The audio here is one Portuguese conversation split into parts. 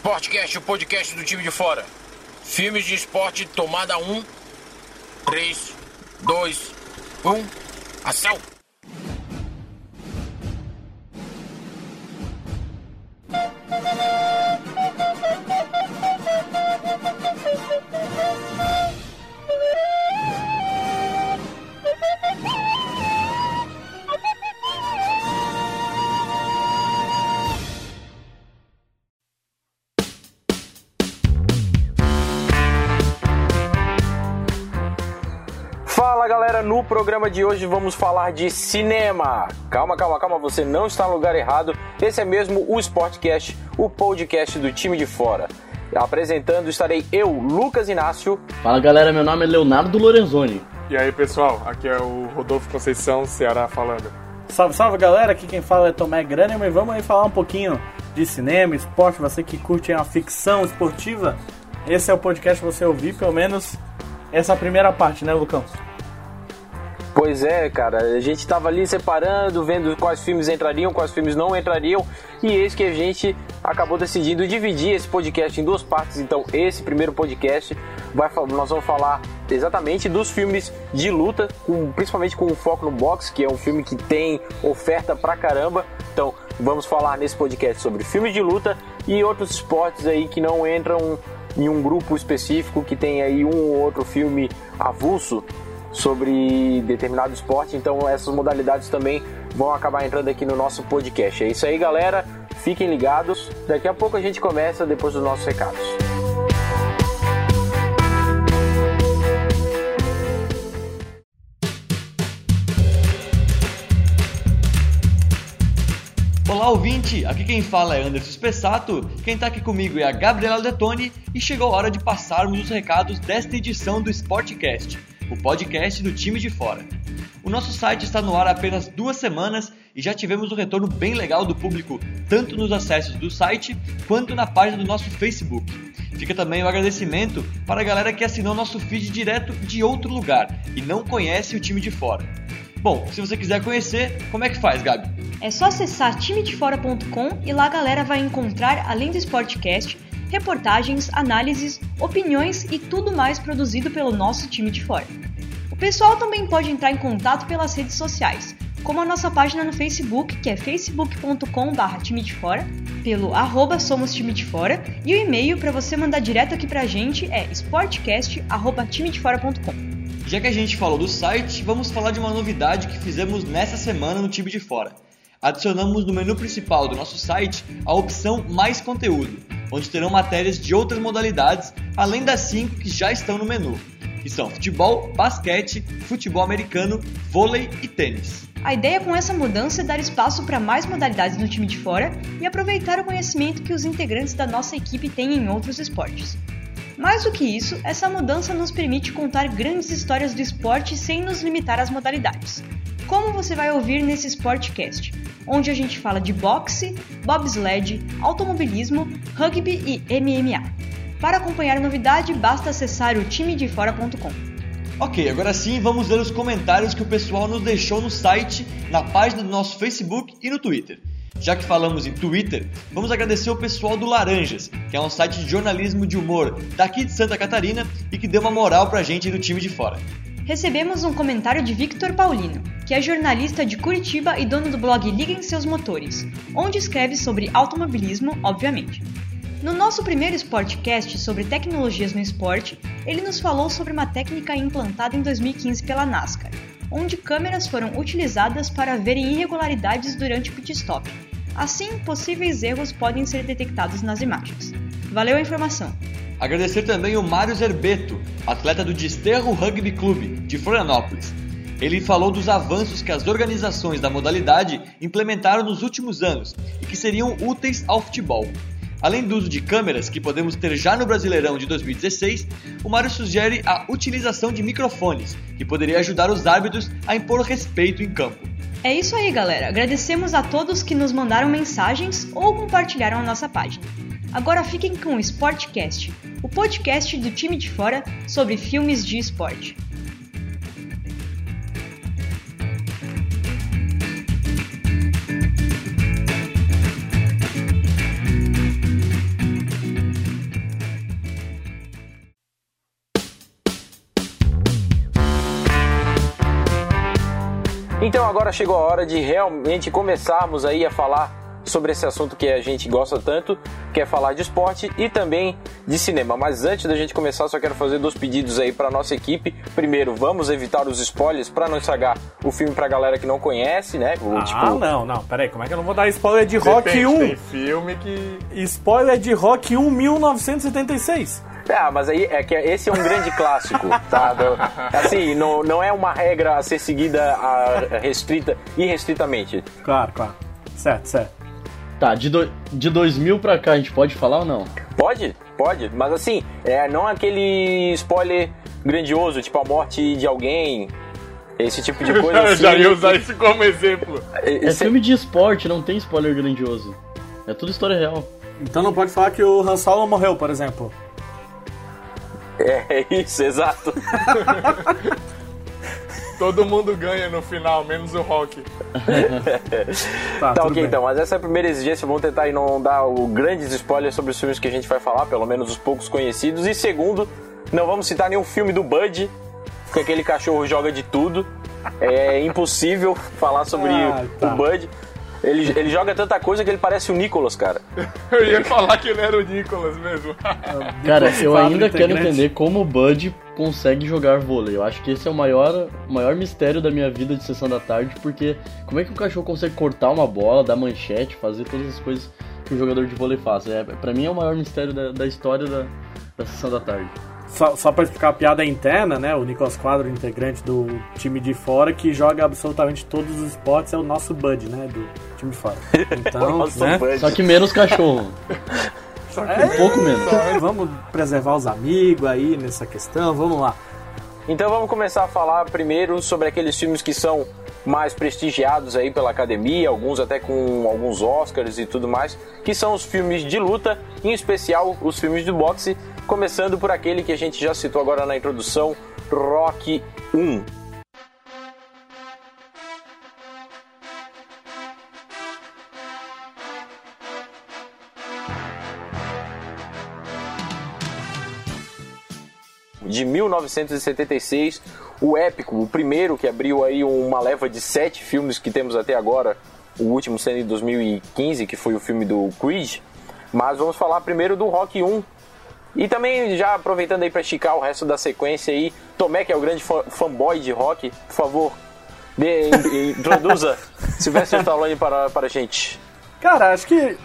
Sportcast, o podcast do time de fora. Filmes de esporte, tomada 1. 3, 2, 1. Ação! Programa de hoje vamos falar de cinema. Calma, calma, calma, você não está no lugar errado. Esse é mesmo o Sportcast, o podcast do time de fora. Apresentando estarei eu, Lucas Inácio. Fala galera, meu nome é Leonardo Lorenzoni. E aí pessoal, aqui é o Rodolfo Conceição, Ceará falando. Salve, salve galera, aqui quem fala é Tomé Graneman e vamos aí falar um pouquinho de cinema, esporte, você que curte a ficção esportiva. Esse é o podcast pra você ouvir, pelo menos essa primeira parte, né, Lucão? Pois é, cara, a gente tava ali separando, vendo quais filmes entrariam, quais filmes não entrariam, e eis que a gente acabou decidindo dividir esse podcast em duas partes. Então, esse primeiro podcast vai, nós vamos falar exatamente dos filmes de luta, com, principalmente com foco no boxe, que é um filme que tem oferta pra caramba. Então, vamos falar nesse podcast sobre filmes de luta e outros esportes aí que não entram em um grupo específico, que tem aí um ou outro filme avulso sobre determinado esporte, então essas modalidades também vão acabar entrando aqui no nosso podcast. É isso aí, galera. Fiquem ligados. Daqui a pouco a gente começa depois dos nossos recados. Olá ouvinte, aqui quem fala é Anderson Spessato, quem tá aqui comigo é a Gabriela Detoni e chegou a hora de passarmos os recados desta edição do Sportcast, o podcast do time de fora. O nosso site está no ar há apenas duas semanas e já tivemos um retorno bem legal do público, tanto nos acessos do site quanto na página do nosso Facebook. Fica também o agradecimento para a galera que assinou nosso feed direto de outro lugar e não conhece o time de fora. Bom, se você quiser conhecer, como é que faz, Gabi? É só acessar timedefora.com e lá a galera vai encontrar, além do Sportcast, reportagens, análises, opiniões e tudo mais produzido pelo nosso time de fora. O pessoal também pode entrar em contato pelas redes sociais, como a nossa página no Facebook, que é facebook.com.br time pelo arroba somos time de fora, e o e-mail para você mandar direto aqui pra gente é sportcast.timedefora.com. Já que a gente falou do site, vamos falar de uma novidade que fizemos nessa semana no time de fora. Adicionamos no menu principal do nosso site a opção Mais Conteúdo, onde terão matérias de outras modalidades, além das cinco que já estão no menu, que são futebol, basquete, futebol americano, vôlei e tênis. A ideia com essa mudança é dar espaço para mais modalidades no time de fora e aproveitar o conhecimento que os integrantes da nossa equipe têm em outros esportes. Mais do que isso, essa mudança nos permite contar grandes histórias do esporte sem nos limitar às modalidades. Como você vai ouvir nesse Sportcast, onde a gente fala de boxe, bobsled, automobilismo, rugby e MMA. Para acompanhar a novidade, basta acessar o timedefora.com. Ok, agora sim vamos ler os comentários que o pessoal nos deixou no site, na página do nosso Facebook e no Twitter. Já que falamos em Twitter, vamos agradecer o pessoal do Laranjas, que é um site de jornalismo de humor daqui de Santa Catarina e que deu uma moral pra gente do time de fora. Recebemos um comentário de Victor Paulino, que é jornalista de Curitiba e dono do blog Liguem Seus Motores, onde escreve sobre automobilismo, obviamente. No nosso primeiro Sportcast sobre tecnologias no esporte, ele nos falou sobre uma técnica implantada em 2015 pela NASCAR, onde câmeras foram utilizadas para verem irregularidades durante o pit stop. Assim, possíveis erros podem ser detectados nas imagens. Valeu a informação! Agradecer também o Mário Zerbeto, atleta do Desterro Rugby Clube, de Florianópolis. Ele falou dos avanços que as organizações da modalidade implementaram nos últimos anos e que seriam úteis ao futebol. Além do uso de câmeras, que podemos ter já no Brasileirão de 2016, o Mário sugere a utilização de microfones, que poderia ajudar os árbitros a impor respeito em campo. É isso aí, galera. Agradecemos a todos que nos mandaram mensagens ou compartilharam a nossa página. Agora fiquem com o Sportcast, o podcast do time de fora sobre filmes de esporte. Então agora chegou a hora de realmente começarmos aí a falar sobre esse assunto que a gente gosta tanto, que é falar de esporte e também de cinema. Mas antes da gente começar, só quero fazer dois pedidos aí para nossa equipe. Primeiro, vamos evitar os spoilers para não estragar o filme pra galera que não conhece, né? O, Ah, tipo, não, não, peraí, como é que eu não vou dar spoiler de Rock Depende, 1? Tem filme que. Spoiler de Rock 1 1976. Ah, mas aí é que esse é um grande clássico, tá? Assim, não, não é uma regra a ser seguida a, restrita, irrestritamente. Claro, claro. Certo, certo. Tá, de, do, de 2000 pra cá a gente pode falar ou não? Pode? Pode, mas assim, é, não aquele spoiler grandioso, tipo a morte de alguém, esse tipo de coisa Eu assim. já ia usar isso como exemplo. É Esse- filme de esporte, não tem spoiler grandioso. É tudo história real. Então não pode falar que o Han Solo morreu, por exemplo. É isso, exato. Todo mundo ganha no final, menos o Rock. Tá, Tá ok, bem. então, mas essa é a primeira exigência. Vamos tentar aí não dar o grandes spoilers sobre os filmes que a gente vai falar, pelo menos os poucos conhecidos. E segundo, não vamos citar nenhum filme do Bud, porque aquele cachorro joga de tudo. É impossível falar sobre Ah, tá. o Bud. Ele, ele joga tanta coisa que ele parece o Nicolas, cara. Eu ia falar que ele era o Nicolas mesmo. Cara, eu ainda quero entender como o Bud consegue jogar vôlei. Eu acho que esse é o maior, o maior mistério da minha vida de sessão da tarde, porque como é que o cachorro consegue cortar uma bola, dar manchete, fazer todas as coisas que o jogador de vôlei faz? É, pra mim é o maior mistério da, da história da, da sessão da tarde. Só, só pra explicar a piada interna, né? O Nicolas Quadro, integrante do time de fora, que joga absolutamente todos os esportes, é o nosso Bud, né? Do time de fora. Então, né? Bud. Só que menos cachorro. Um pouco menos. Vamos preservar os amigos aí nessa questão, vamos lá. Então vamos começar a falar primeiro sobre aqueles filmes que são mais prestigiados aí pela academia, alguns até com alguns Oscars e tudo mais, que são os filmes de luta, em especial os filmes de boxe, começando por aquele que a gente já citou agora na introdução, Rock 1. De 1976, o épico, o primeiro que abriu aí uma leva de sete filmes que temos até agora, o último sendo em 2015, que foi o filme do Creed. Mas vamos falar primeiro do Rock 1. E também, já aproveitando aí para esticar o resto da sequência aí, Tomé, que é o grande fanboy de rock, por favor, in- introduza Sylvester Stallone para, para a gente. Cara, acho que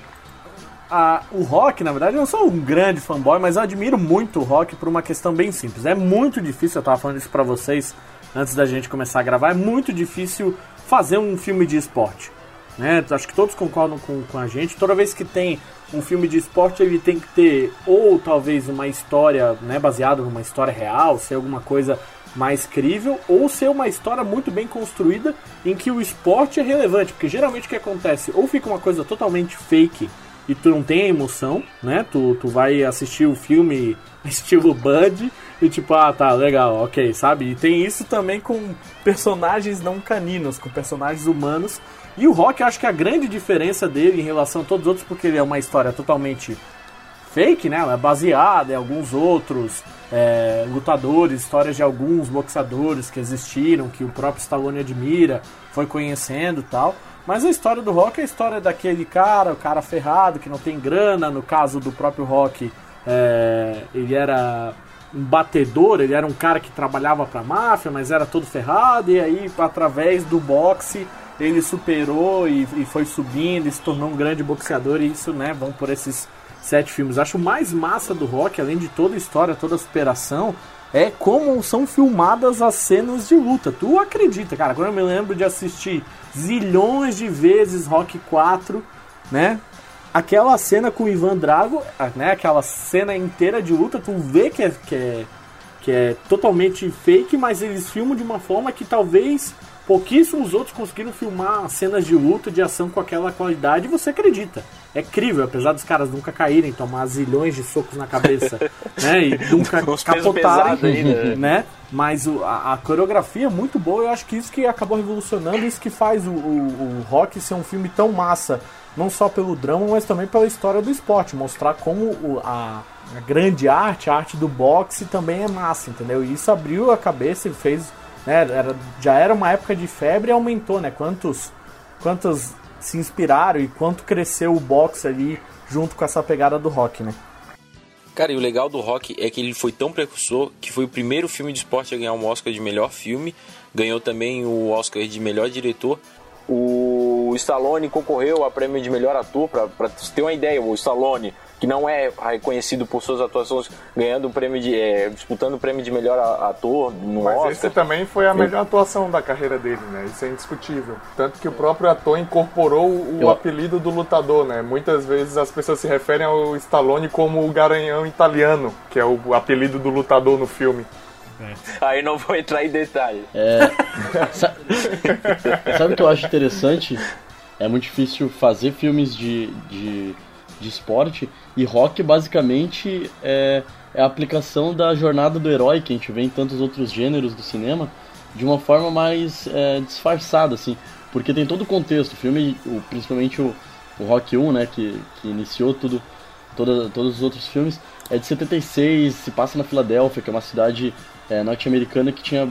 a- o rock, na verdade, eu não sou um grande fanboy, mas eu admiro muito o rock por uma questão bem simples. É muito difícil, eu tava falando isso pra vocês antes da gente começar a gravar, é muito difícil fazer um filme de esporte. Né? Acho que todos concordam com, com a gente. Toda vez que tem um filme de esporte, ele tem que ter ou talvez uma história né, baseada numa história real, ser alguma coisa mais crível, ou ser uma história muito bem construída em que o esporte é relevante. Porque geralmente o que acontece? Ou fica uma coisa totalmente fake e tu não tem a emoção, né? Tu, tu vai assistir o filme estilo Bud e tipo, ah, tá, legal, ok, sabe? E tem isso também com personagens não caninos, com personagens humanos. E o Rock, eu acho que a grande diferença dele em relação a todos os outros, porque ele é uma história totalmente fake, né? Ela é baseada em alguns outros é, lutadores, histórias de alguns boxeadores que existiram, que o próprio Stallone admira, foi conhecendo tal. Mas a história do Rock é a história daquele cara, o cara ferrado, que não tem grana. No caso do próprio Rock, é, ele era um batedor, ele era um cara que trabalhava pra máfia, mas era todo ferrado, e aí, através do boxe, ele superou e, e foi subindo e se tornou um grande boxeador, e isso, né, vão por esses sete filmes. Acho mais massa do rock, além de toda a história, toda a superação, é como são filmadas as cenas de luta. Tu acredita, cara? Quando eu me lembro de assistir zilhões de vezes Rock 4, né? Aquela cena com o Ivan Drago, né? Aquela cena inteira de luta, tu vê que é, que é, que é totalmente fake, mas eles filmam de uma forma que talvez pouquíssimos outros conseguiram filmar cenas de luta, de ação com aquela qualidade e você acredita. É crível, apesar dos caras nunca caírem, tomar zilhões de socos na cabeça, né? E nunca Os capotarem, ainda. né? Mas o- a, a coreografia é muito boa, eu acho que isso que acabou revolucionando, isso que faz o, o, o Rock ser um filme tão massa, não só pelo drama, mas também pela história do esporte, mostrar como o- a, a grande arte, a arte do boxe também é massa, entendeu? E isso abriu a cabeça e fez né? Era, já era uma época de febre e aumentou, né? Quantos, quantos se inspiraram e quanto cresceu o boxe ali junto com essa pegada do rock, né? Cara, e o legal do Rock é que ele foi tão precursor que foi o primeiro filme de esporte a ganhar um Oscar de melhor filme, ganhou também o Oscar de melhor diretor. O Stallone concorreu a prêmio de melhor ator, para ter uma ideia, o Stallone que não é reconhecido por suas atuações, ganhando o prêmio de. É, disputando o prêmio de melhor ator no Mas Oscar. esse também foi a melhor atuação da carreira dele, né? Isso é indiscutível. Tanto que o próprio ator incorporou o Eu... apelido do lutador, né? Muitas vezes as pessoas se referem ao Stallone como o garanhão italiano, que é o apelido do lutador no filme. É. Aí não vou entrar em detalhe. É... Sabe o que eu acho interessante? É muito difícil fazer filmes de, de de esporte. E rock basicamente é, é, a aplicação da jornada do herói que a gente vê em tantos outros gêneros do cinema de uma forma mais é, disfarçada, assim. Porque tem todo o contexto. O filme, o, principalmente o, o Rock 1, né, que, que iniciou tudo, toda, todos os outros filmes, é de 76, se passa na Filadélfia, que é uma cidade é, norte-americana que tinha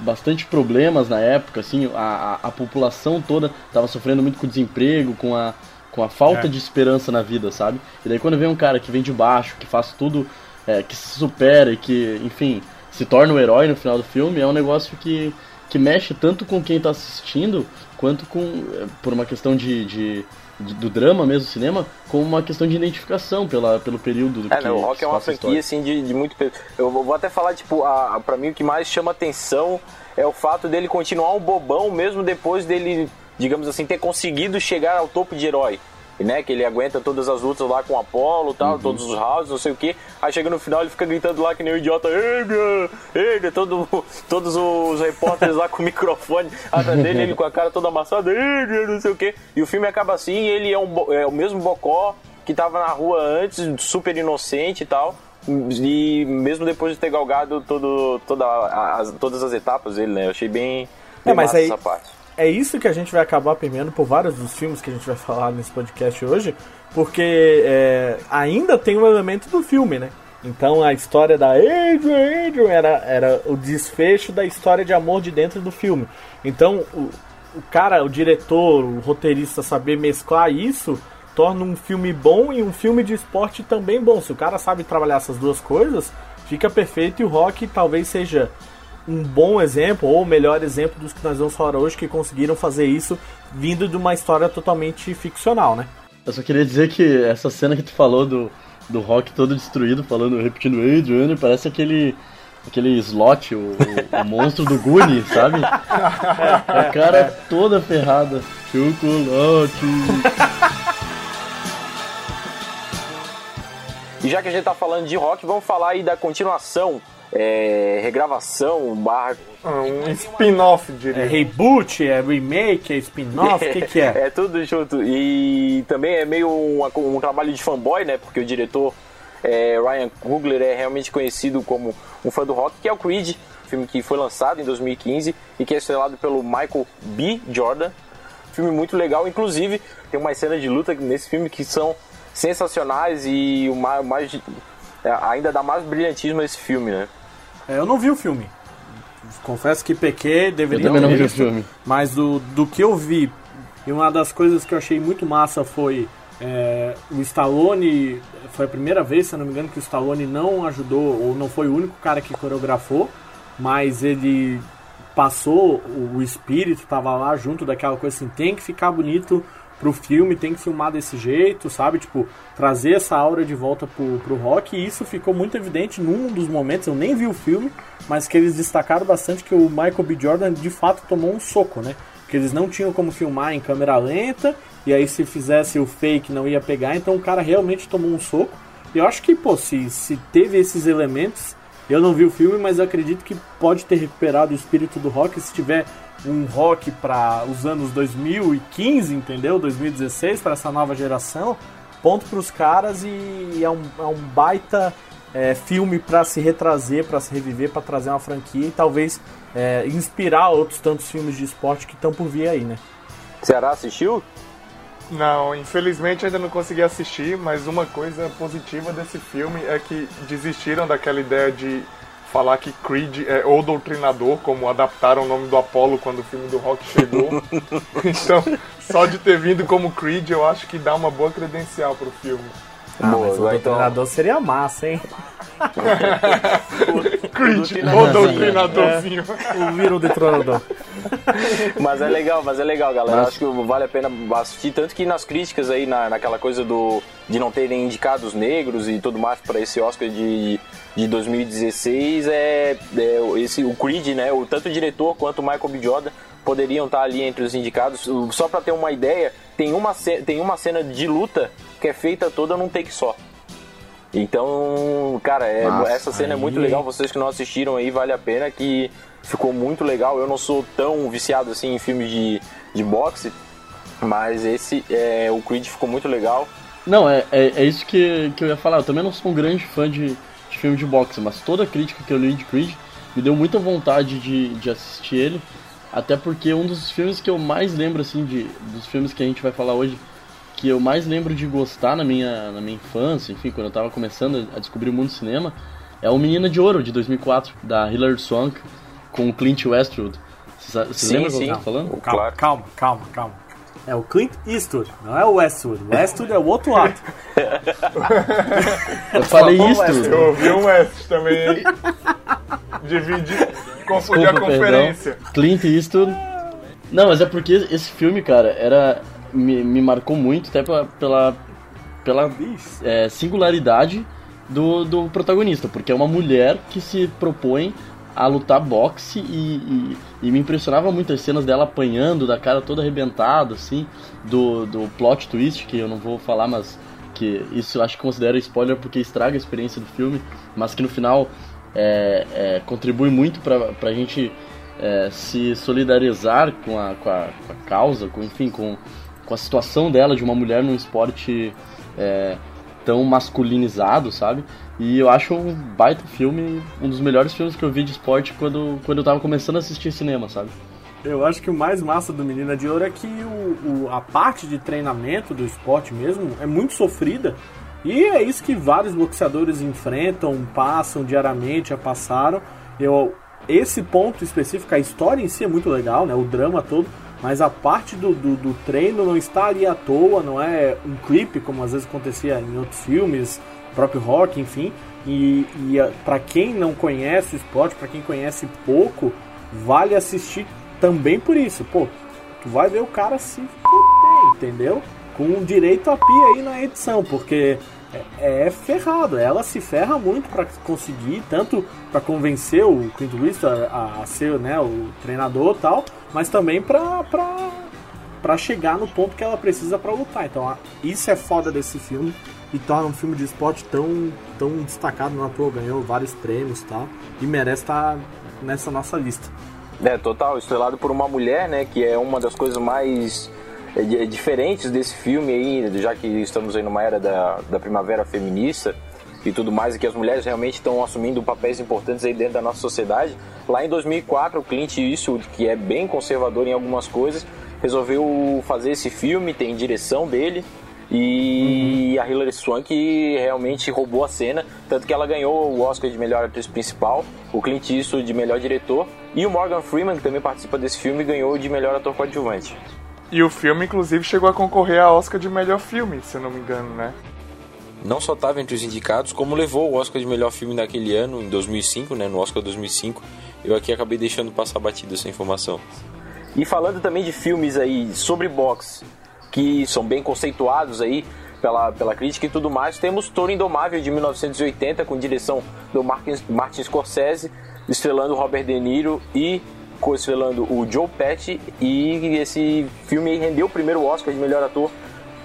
bastante problemas na época, assim, a, a, a população toda estava sofrendo muito com o desemprego, com a, com a falta é. de esperança na vida, sabe? E daí quando vem um cara que vem de baixo, que faz tudo, é, que se supera e que, enfim, se torna o um herói no final do filme, é um negócio que, que mexe tanto com quem tá assistindo, quanto com, é, por uma questão de, de, de do drama mesmo, cinema, como uma questão de identificação pela, pelo período do é, que não, o Rock é uma franquia, assim, de, de muito... Eu vou até falar, tipo, a, a, pra mim o que mais chama atenção é o fato dele continuar um bobão mesmo depois dele digamos assim, ter conseguido chegar ao topo de herói. Né, que ele aguenta todas as lutas lá com o Apollo tal, uhum. todos os rounds, não sei o que. Aí chega no final ele fica gritando lá que nem um idiota, Eiga, Eiga, todo, todos os repórteres lá com o microfone atrás dele, ele com a cara toda amassada, Eiga, não sei o que. E o filme acaba assim, ele é, um, é o mesmo Bocó que tava na rua antes, super inocente e tal. E mesmo depois de ter galgado todo, toda as, todas as etapas dele, né? Eu achei bem, é, mas aí, essa parte é isso que a gente vai acabar permeando por vários dos filmes que a gente vai falar nesse podcast hoje, porque é, ainda tem um elemento do filme, né? Então a história da Adrian, Adrian era, era o desfecho da história de amor de dentro do filme. Então o, o cara, o diretor, o roteirista saber mesclar isso torna um filme bom e um filme de esporte também bom. Se o cara sabe trabalhar essas duas coisas, fica perfeito e o rock talvez seja um bom exemplo, ou o melhor exemplo dos que nós vamos falar hoje, que conseguiram fazer isso vindo de uma história totalmente ficcional, né? Eu só queria dizer que essa cena que tu falou do, do rock todo destruído, falando, repetindo Adrian, parece aquele aquele slot, o, o, o monstro do Goonie, sabe? A cara toda ferrada. Chocolate. E já que a gente tá falando de rock, vamos falar aí da continuação é, regravação, barra. Ah, um spin-off, diria. É reboot, é remake, é spin-off, o que, que é? É tudo junto. E também é meio um, um trabalho de fanboy, né? Porque o diretor é, Ryan Coogler é realmente conhecido como um fã do rock, que é o Creed, filme que foi lançado em 2015 e que é estrelado pelo Michael B. Jordan. Filme muito legal, inclusive tem umas cenas de luta nesse filme que são sensacionais e o mais, mais ainda dá mais brilhantismo a esse filme, né? É, eu não vi o filme. Confesso que pequei, deveria eu também não vi o filme. Mas do, do que eu vi, e uma das coisas que eu achei muito massa foi é, o Stallone. Foi a primeira vez, se eu não me engano, que o Stallone não ajudou, ou não foi o único cara que coreografou, mas ele passou o, espírito, estava lá junto daquela coisa assim: tem que ficar bonito pro filme, tem que filmar desse jeito, sabe? Tipo, trazer essa aura de volta pro, pro rock. E isso ficou muito evidente num dos momentos, eu nem vi o filme, mas que eles destacaram bastante que o Michael B. Jordan de fato tomou um soco, né? Que eles não tinham como filmar em câmera lenta, e aí se fizesse o fake não ia pegar, então o cara realmente tomou um soco. E eu acho que, pô, se, se teve esses elementos, eu não vi o filme, mas acredito que pode ter recuperado o espírito do rock se tiver um rock para os anos 2015, entendeu? 2016 para essa nova geração. Ponto para os caras e é um, é um baita é, filme para se retrazer, para se reviver, para trazer uma franquia e talvez é, inspirar outros tantos filmes de esporte que estão por vir aí, né? Ceará assistiu? Não, infelizmente ainda não consegui assistir, mas uma coisa positiva desse filme é que desistiram daquela ideia de falar que Creed é o doutrinador, como adaptaram o nome do Apollo quando o filme do Rock chegou. então, só de ter vindo como Creed, eu acho que dá uma boa credencial pro filme. Ah, Boa, mas o então. doutrinador seria massa, hein? Creed, o doutrinadorzinho. O vira o detronador. Mas é legal, mas é legal, galera. Mas- Acho que vale a pena assistir. Tanto que nas críticas aí, na, naquela coisa do de não terem indicados negros e tudo mais para esse Oscar de, de 2016, é, é esse, o Creed, né? O, tanto o diretor quanto o Michael B. Jordan poderiam estar ali entre os indicados. Só para ter uma ideia, tem uma, tem uma cena de luta que é feita toda num take só. Então, cara, é- Nossa, essa cena é muito aí- legal. Vocês que não assistiram aí, vale a pena que ficou muito legal. Eu não sou tão viciado assim em filmes de, de boxe, mas esse, é, o Creed ficou muito legal. Não, é, é, é isso que, que eu ia falar. Eu também não sou um grande fã de, de filme de boxe, mas toda a crítica que eu li de Creed me deu muita vontade de, de assistir ele. Até porque um dos filmes que eu mais lembro, assim, de, dos filmes que a gente vai falar hoje, que eu mais lembro de gostar na minha, na minha infância, enfim, quando eu tava começando a descobrir o mundo do cinema, é o Menina de Ouro, de 2004, da Hilary Swank, com o Clint Westwood. Vocês lembram do que sim. eu tô falando? Calma, Claro. calma, calma, calma. É o Clint Eastwood, não é o Westwood. O Westwood é o outro ato. Eu falei isso. Eu ouvi um West também? Dividi, confundi a conferência. perdão. Clint Eastwood. Não, mas é porque esse filme, cara, era me, me marcou muito até pela, pela, pela é, singularidade do, do protagonista, porque é uma mulher que se propõe a lutar boxe e, e, e me impressionava muito as cenas dela apanhando, da cara toda arrebentada, assim, do, do plot twist, que eu não vou falar, mas que isso acho que considero spoiler porque estraga a experiência do filme, mas que no final é, é, contribui muito pra, pra gente é, se solidarizar com a, com, a, com a causa, com, enfim, com, com a situação dela de uma mulher num esporte é, tão masculinizado, sabe? E eu acho um baita filme, um dos melhores filmes que eu vi de esporte quando, quando eu tava começando a assistir cinema, sabe? Eu acho que o mais massa do Menina de Ouro é que o, o- a parte de treinamento do esporte mesmo é muito sofrida. E é isso que vários boxeadores enfrentam, passam diariamente, já passaram. Eu, esse ponto específico, a história em si é muito legal, né? O drama todo. Mas a parte do, do, do treino não está ali à toa, não é um clipe, como às vezes acontecia em outros filmes, próprio rock, enfim. E, e para quem não conhece o esporte, para quem conhece pouco, vale assistir também por isso. Pô, tu vai ver o cara se fuder, entendeu? Com direito a pia aí na edição, porque é, é ferrado. Ela se ferra muito para conseguir, tanto para convencer o Clint Eastwood a, a ser né, o treinador tal, mas também pra, pra, pra chegar no ponto que ela precisa pra lutar. Então, a- isso é foda desse filme e torna um filme de esporte tão, tão destacado na toa. Ganhou vários prêmios tal, e merece estar nessa nossa lista. É, total, estrelado por uma mulher, né? Que é uma das coisas mais é, di- diferentes desse filme aí, já que estamos aí numa era da, da primavera feminista e tudo mais, e que as mulheres realmente estão assumindo papéis importantes aí dentro da nossa sociedade. Lá em 2004, o Clint Eastwood, que é bem conservador em algumas coisas, resolveu fazer esse filme, tem direção dele, e a Hilary Swank realmente roubou a cena, tanto que ela ganhou o Oscar de melhor atriz principal, o Clint Eastwood de melhor diretor, e o Morgan Freeman, que também participa desse filme, ganhou de melhor ator coadjuvante. E o filme, inclusive, chegou a concorrer a Oscar de melhor filme, se eu não me engano, né? Não só estava entre os indicados, como levou o Oscar de melhor filme naquele ano, em 2005, né, no Oscar 2005. Eu aqui acabei deixando passar batido essa informação. E falando também de filmes aí sobre boxe, que são bem conceituados aí pela, pela crítica e tudo mais, temos Toro Indomável de 1980, com direção do Martin, Martin Scorsese, estrelando Robert De Niro e co-estrelando o Joe Pesci. E esse filme rendeu o primeiro Oscar de melhor ator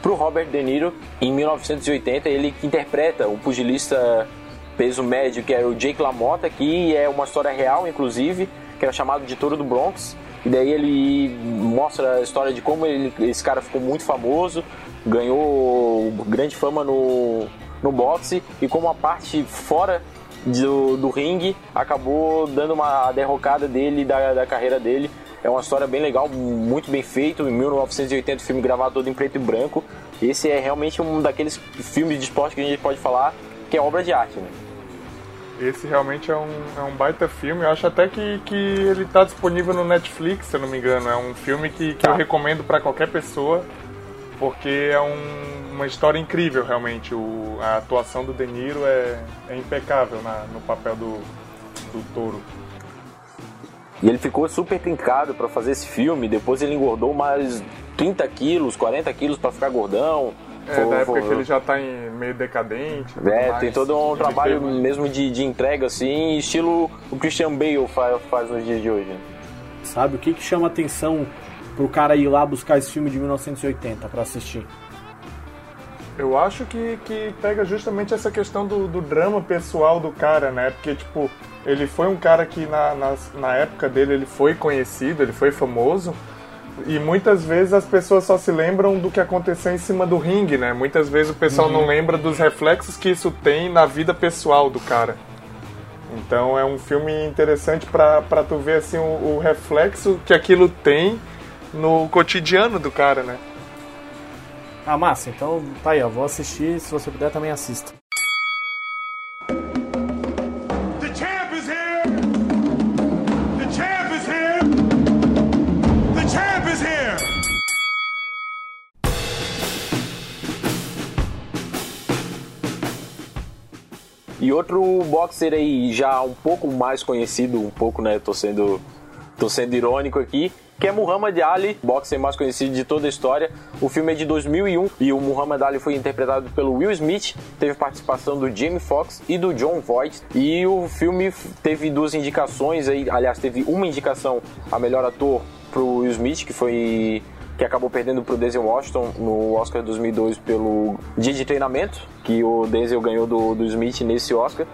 pro Robert De Niro em 1980, ele interpreta o pugilista peso médio que era o Jake LaMotta, que é uma história real, inclusive, que era chamado de Touro do Bronx. E daí ele mostra a história de como ele, esse cara ficou muito famoso, ganhou grande fama no, no boxe e como a parte fora do, do ringue acabou dando uma derrocada dele, da, da carreira dele. É uma história bem legal, muito bem feito. Em 1980, o filme gravado todo em preto e branco. Esse é realmente um daqueles filmes de esporte que a gente pode falar que é obra de arte. Né? Esse realmente é um, é um baita filme. Eu acho até que, que ele está disponível no Netflix, se eu não me engano. É um filme que, que eu recomendo para qualquer pessoa, porque é um, uma história incrível, realmente. O, a atuação do De Niro é, é impecável na, no papel do, do touro. E ele ficou super trincado para fazer esse filme. Depois ele engordou mais 30 quilos, 40 quilos para ficar gordão. É, foi, da época foi... que ele já tá em meio decadente. É, tem todo um trabalho mesmo de, de entrega, assim, estilo o Christian Bale faz, faz nos dias de hoje. Sabe, o que, que chama atenção pro cara ir lá buscar esse filme de 1980 para assistir? Eu acho que, que pega justamente essa questão do, do drama pessoal do cara, né? Porque, tipo, ele foi um cara que na, na, na época dele ele foi conhecido, ele foi famoso, e muitas vezes as pessoas só se lembram do que aconteceu em cima do ringue, né? Muitas vezes o pessoal uhum. não lembra dos reflexos que isso tem na vida pessoal do cara. Então é um filme interessante para tu ver assim o, o, reflexo que aquilo tem no cotidiano do cara, né? Ah, massa. Então tá aí, ó. Vou assistir. Se você puder, também assista. E outro boxer aí já um pouco mais conhecido, um pouco, né? Tô sendo, tô sendo irônico aqui, que é Muhammad Ali, boxer mais conhecido de toda a história. O filme é de 2001 e o Muhammad Ali foi interpretado pelo Will Smith, teve participação do Jamie Foxx e do John Voight. E o filme teve duas indicações aí, aliás, teve uma indicação a melhor ator pro Will Smith, que foi que acabou perdendo pro Denzel Washington no Oscar 2002 pelo dia de treinamento, que o Denzel ganhou do, do Smith nesse Oscar.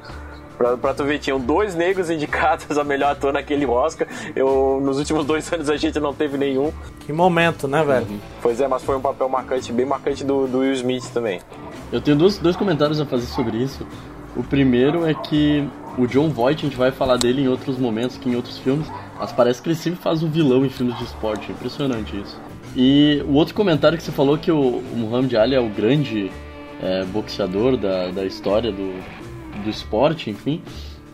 Pra, pra tu ver, tinham dois negros indicados a melhor ator naquele Oscar. Eu, nos últimos dois anos a gente não teve nenhum. Que momento, né, velho? Uhum. Pois é, mas foi um papel marcante, bem marcante do, do Will Smith também. Eu tenho dois, dois comentários a fazer sobre isso. O primeiro é que o John Voight, a gente vai falar dele em outros momentos, que em outros filmes, mas parece que ele sempre faz um vilão em filmes de esporte. Impressionante isso. E o outro comentário que você falou que o, Muhammad Ali é o grande é, boxeador da, da história do, do esporte, enfim.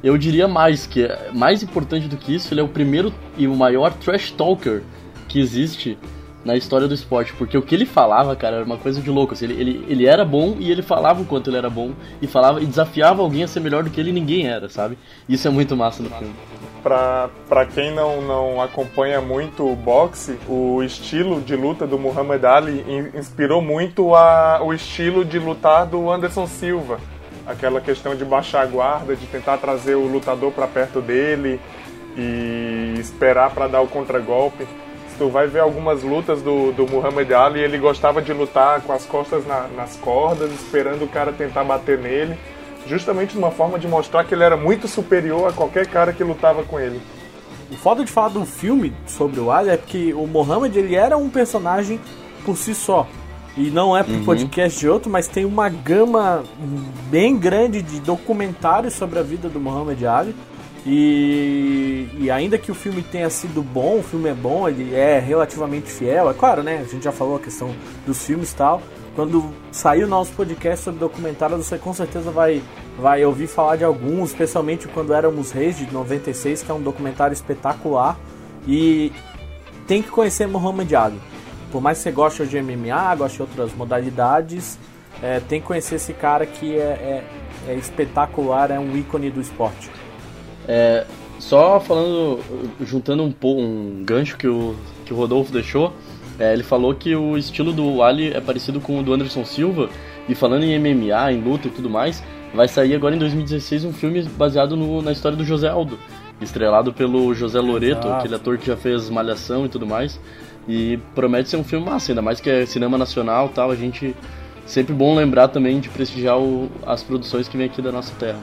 Eu diria mais, que mais importante do que isso, ele é o primeiro e o maior trash talker que existe na história do esporte, porque o que ele falava, cara, era uma coisa de louco. Assim, ele, ele, ele era bom e ele falava o quanto ele era bom e falava e desafiava alguém a ser melhor do que ele e ninguém era, sabe? Isso é muito massa no filme para quem não, não acompanha muito o boxe, o estilo de luta do Muhammad Ali inspirou muito a, o estilo de lutar do Anderson Silva. Aquela questão de baixar a guarda, de tentar trazer o lutador para perto dele e esperar para dar o contragolpe. Se tu vai ver algumas lutas do, do Muhammad Ali, ele gostava de lutar com as costas na, nas cordas, esperando o cara tentar bater nele justamente uma forma de mostrar que ele era muito superior a qualquer cara que lutava com ele. O foda de falar do filme sobre o Ali é que o Mohammed ele era um personagem por si só. E não é pro uhum. podcast de outro, mas tem uma gama bem grande de documentários sobre a vida do Muhammad Ali. E, e, ainda que o filme tenha sido bom, o filme é bom, ele é relativamente fiel, é claro, né? A gente já falou a questão dos filmes e tal, quando sair o nosso podcast sobre documentários, você com certeza vai, vai ouvir falar de alguns, especialmente quando éramos reis de 96, que é um documentário espetacular. E tem que conhecer Muhammad Ali. Por mais que você goste de MMA, goste de outras modalidades, é, tem que conhecer esse cara que é, é, é espetacular, é um ícone do esporte. É, só falando, juntando um, um gancho que o, que o Rodolfo deixou, é, ele falou que o estilo do Ali é parecido com o do Anderson Silva, e falando em MMA, em luta e tudo mais, vai sair agora em 2016 um filme baseado no, na história do José Aldo, estrelado pelo José Loreto, Exato. aquele ator que já fez Malhação e tudo mais. E promete ser um filme massa, ainda mais que é cinema nacional tal, a gente sempre bom lembrar também de prestigiar o, as produções que vem aqui da nossa terra.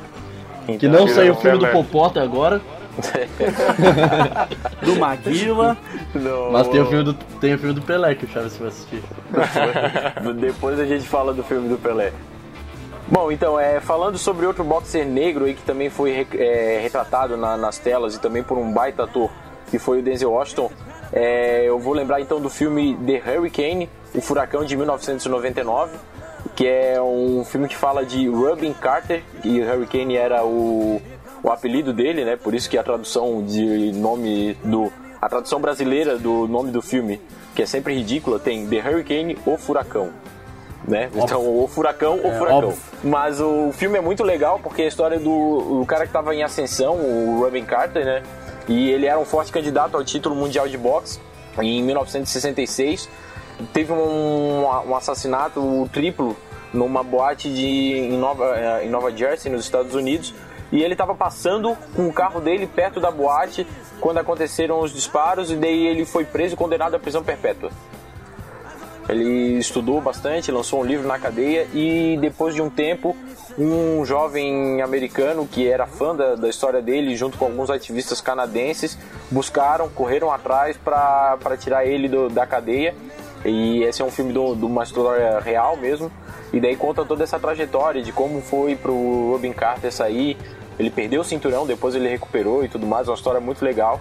Então, que não saiu o filme do Popó até agora, do Maguila. Não. Mas tem o, filme do, tem o filme do Pelé que o Chaves vai assistir. Depois a gente fala do filme do Pelé. Bom, então, é, falando sobre outro boxer negro aí que também foi é, retratado na, nas telas e também por um baita ator, que foi o Denzel Washington, é, eu vou lembrar então do filme The Hurricane, O Furacão de 1999, que é um filme que fala de Robin Carter, e o Hurricane era o o apelido dele, né? Por isso que a tradução de nome do a tradução brasileira do nome do filme, que é sempre ridícula, tem The Hurricane ou Furacão. Né? Então, ou furacão ou É, furacão. óbvio. Mas o filme é muito legal porque é a história do o cara que estava em ascensão, o Robin Carter, né? E ele era um forte candidato ao título mundial de boxe em 1966. Teve um, um assassinato triplo numa boate de, em, Nova, eh, em Nova Jersey, nos Estados Unidos. E ele estava passando com o carro dele perto da boate quando aconteceram os disparos e daí ele foi preso e condenado à prisão perpétua. Ele estudou bastante, lançou um livro na cadeia e depois de um tempo, um jovem americano que era fã da, da história dele, junto com alguns ativistas canadenses, buscaram, correram atrás para tirar ele do- da cadeia. E esse é um filme de uma história real mesmo. E daí conta toda essa trajetória de como foi pro Robin Carter sair. Ele perdeu o cinturão, depois ele recuperou e tudo mais. Uma história muito legal.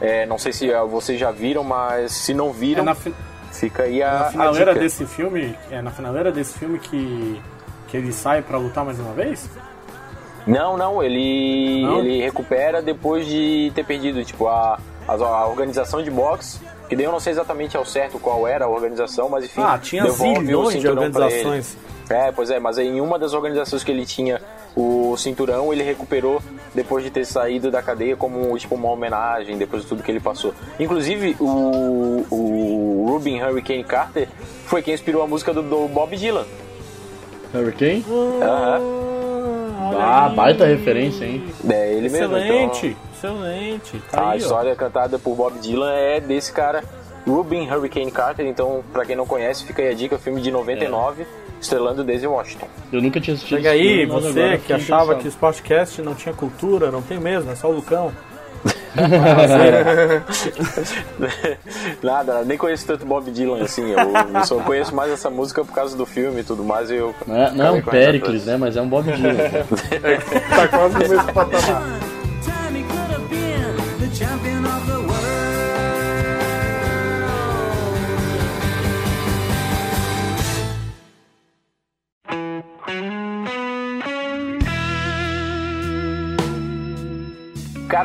É, não sei se ah, vocês já viram, mas se não É viram, na, fi- fica aí a, na a finaleira dica. desse filme, é na finaleira desse filme que, que ele sai pra lutar mais uma vez? Não, não, ele, Não? ele recupera depois de ter perdido, tipo, a, a, a organização de boxe, que daí eu não sei exatamente ao certo qual era a organização, mas enfim, Ah, tinha zilhões de organizações. É, pois é, mas em uma das organizações que ele tinha o cinturão, ele recuperou depois de ter saído da cadeia como tipo uma homenagem, depois de tudo que ele passou. Inclusive, o, o Rubin Hurricane Carter foi quem inspirou a música do, do Bob Dylan. Hurricane? Aham. Olha Ah, baita referência, hein? É ele mesmo. Excelente, Então, excelente. Tá a aí, ó. história cantada por Bob Dylan é desse cara, Rubin Hurricane Carter. Então, pra quem não conhece, fica aí a dica: filme de 99, estrelando Daisy Washington. Eu nunca tinha assistido Chega aí, filme, você agora que achava que o Sportcast não tinha cultura, não tem mesmo, é só o Lucão. Nada, nem conheço tanto Bob Dylan assim. Eu, eu só conheço mais essa música por causa do filme e tudo mais. Eu Não é, não é um Pericles, né? Mas é um Bob Dylan. Tá quase no mesmo patamar.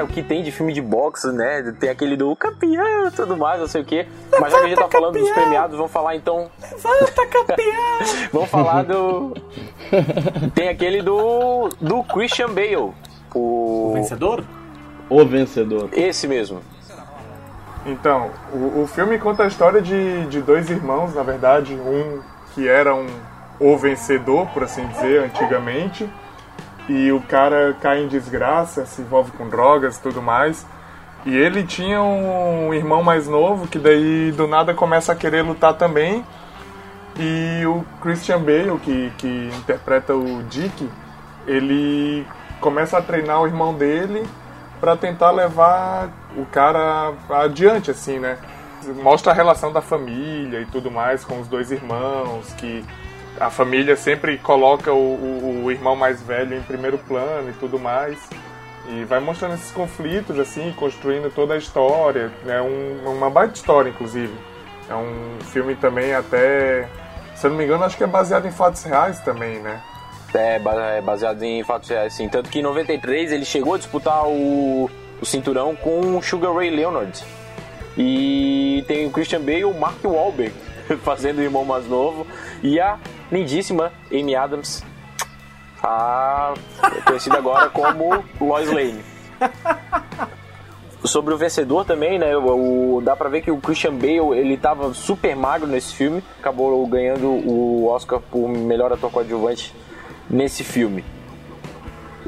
Cara, o que tem de filme de boxe, né? Tem aquele do campeão e tudo mais, não sei o quê. Mas já que a gente tá falando dos premiados, vamos falar então. Volta, campeão! Vamos falar do. Tem aquele do. do Christian Bale. O. Vencedor? o vencedor. Esse mesmo. Então, o, o filme conta a história de, de dois irmãos, na verdade, um que era um o vencedor, por assim dizer, antigamente, e o cara cai em desgraça, se envolve com drogas e tudo mais. E ele tinha um irmão mais novo que daí do nada começa a querer lutar também. E o Christian Bale, que, que interpreta o Dick, ele começa a treinar o irmão dele para tentar levar o cara adiante, assim, né? Mostra a relação da família e tudo mais com os dois irmãos, que a família sempre coloca o, o- o irmão mais velho em primeiro plano e tudo mais. E vai mostrando esses conflitos, assim, construindo toda a história. É um- uma baita história, inclusive. É um filme também até, se eu não me engano, acho que é baseado em fatos reais também, né? É, é baseado em fatos reais, sim. Tanto que em 93 ele chegou a disputar o, o cinturão com o Sugar Ray Leonard. E tem o Christian Bale e o Mark Wahlberg fazendo o irmão mais novo. E a lindíssima Amy Adams, a conhecida agora como Lois Lane. Sobre o vencedor também, né? O, o- dá pra ver que o Christian Bale ele tava super magro nesse filme, acabou ganhando o Oscar por melhor ator coadjuvante nesse filme.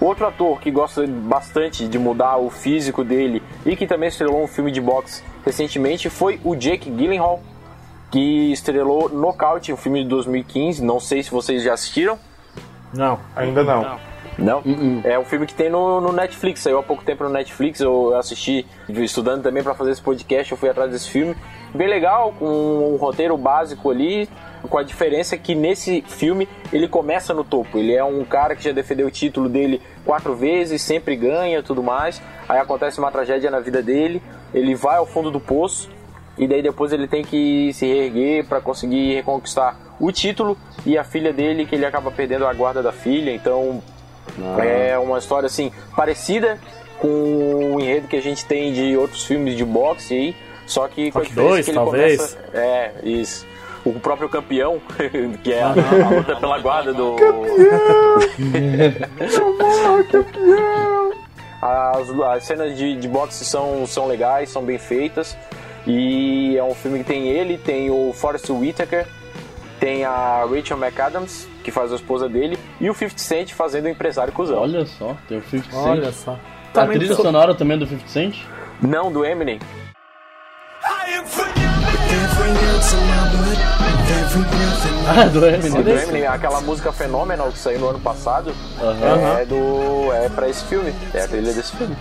Outro ator que gosta bastante de mudar o físico dele e que também estrelou um filme de boxe recentemente foi o Jake Gyllenhaal, que estrelou Knockout, um filme de 2015. Não sei se vocês já assistiram. Não. Ainda não. Não? É um filme que tem no, no Netflix, saiu há pouco tempo no Netflix, eu assisti estudando também para fazer esse podcast, eu fui atrás desse filme. Bem legal, com um roteiro básico ali, com a diferença que nesse filme ele começa no topo. Ele é um cara que já defendeu o título dele quatro vezes, sempre ganha tudo mais. Aí acontece uma tragédia na vida dele, ele vai ao fundo do poço e daí depois ele tem que se reerguer para conseguir reconquistar o título e a filha dele que ele acaba perdendo a guarda da filha. Então Ah. É uma história assim parecida com o enredo que a gente tem de outros filmes de boxe aí, só que com a dois, que ele talvez. começa. É, isso. O próprio campeão, que é a, a luta pela guarda do. As, as cenas de, de boxe são, são legais, são bem feitas. E é um filme que tem ele, tem o Forrest Whitaker, tem a Rachel McAdams, que faz a esposa dele, e o 50 Cent fazendo o empresário cuzão. Olha só, tem o 50 Cent. Olha só. A Também trilha sou- sonora também é do 50 Cent? Não, do Eminem. Ah, do Eminem. do Eminem, aquela música Phenomenal que saiu no ano passado, é do. é pra esse filme. É a trilha desse filme.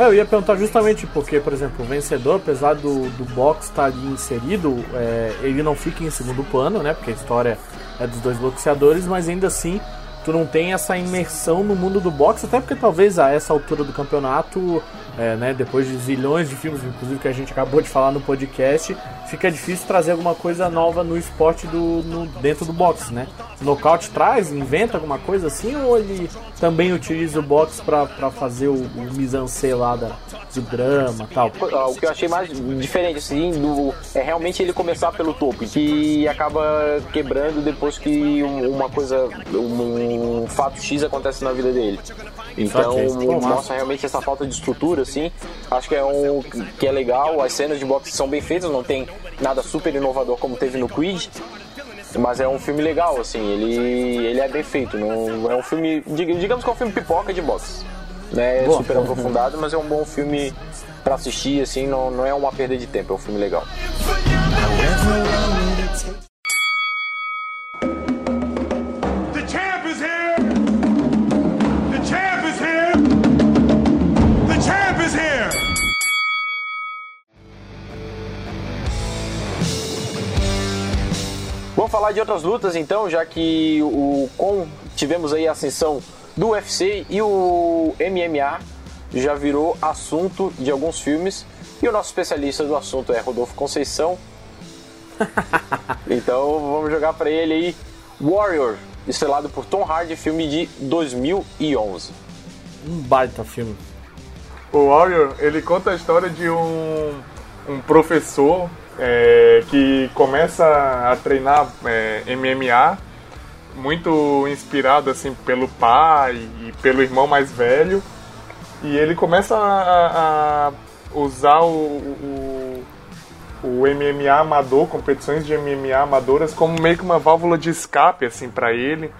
É, Eu ia perguntar justamente porque, por exemplo, o vencedor, apesar do, do box estar ali inserido, é, ele não fica em segundo plano, né? Porque a história é dos dois boxeadores, mas ainda assim tu não tem essa imersão no mundo do boxe, até porque talvez a essa altura do campeonato, é, né, depois de zilhões de filmes, inclusive que a gente acabou de falar no podcast, fica difícil trazer alguma coisa nova no esporte do, no- dentro do boxe, né? Nocaute traz, inventa alguma coisa assim, ou ele também utiliza o boxe pra fazer o, o mise-en-scène lá da, do drama tal? Ah, O que eu achei mais diferente, assim, do, é realmente ele começar pelo topo, que acaba quebrando depois que um- uma coisa, um, fato X acontece na vida dele. Então. Pô, mostra realmente essa falta de estrutura, assim. Acho que é um que é legal. As cenas de boxe são bem feitas, não tem nada super inovador como teve no Creed. Mas é um filme legal, assim, ele, ele é bem feito. Não, é um filme, dig- digamos que é um filme pipoca de boxe. Né? É super aprofundado, mas é um bom filme pra assistir, assim, não, não é uma perda de tempo, é um filme legal. Falar de outras lutas então, já que o com tivemos aí a ascensão do UFC e o MMA já virou assunto de alguns filmes e o nosso especialista do assunto é Rodolfo Conceição. então vamos jogar pra ele aí Warrior, estrelado por Tom Hardy, filme de 2011. Um baita filme. O Warrior, ele conta a história de um, um professor é, que começa a treinar é, MMA, muito inspirado assim pelo pai e pelo irmão mais velho, e ele começa a, a usar o, o, o MMA amador, competições de MMA amadoras, como meio que uma válvula de escape assim para ele,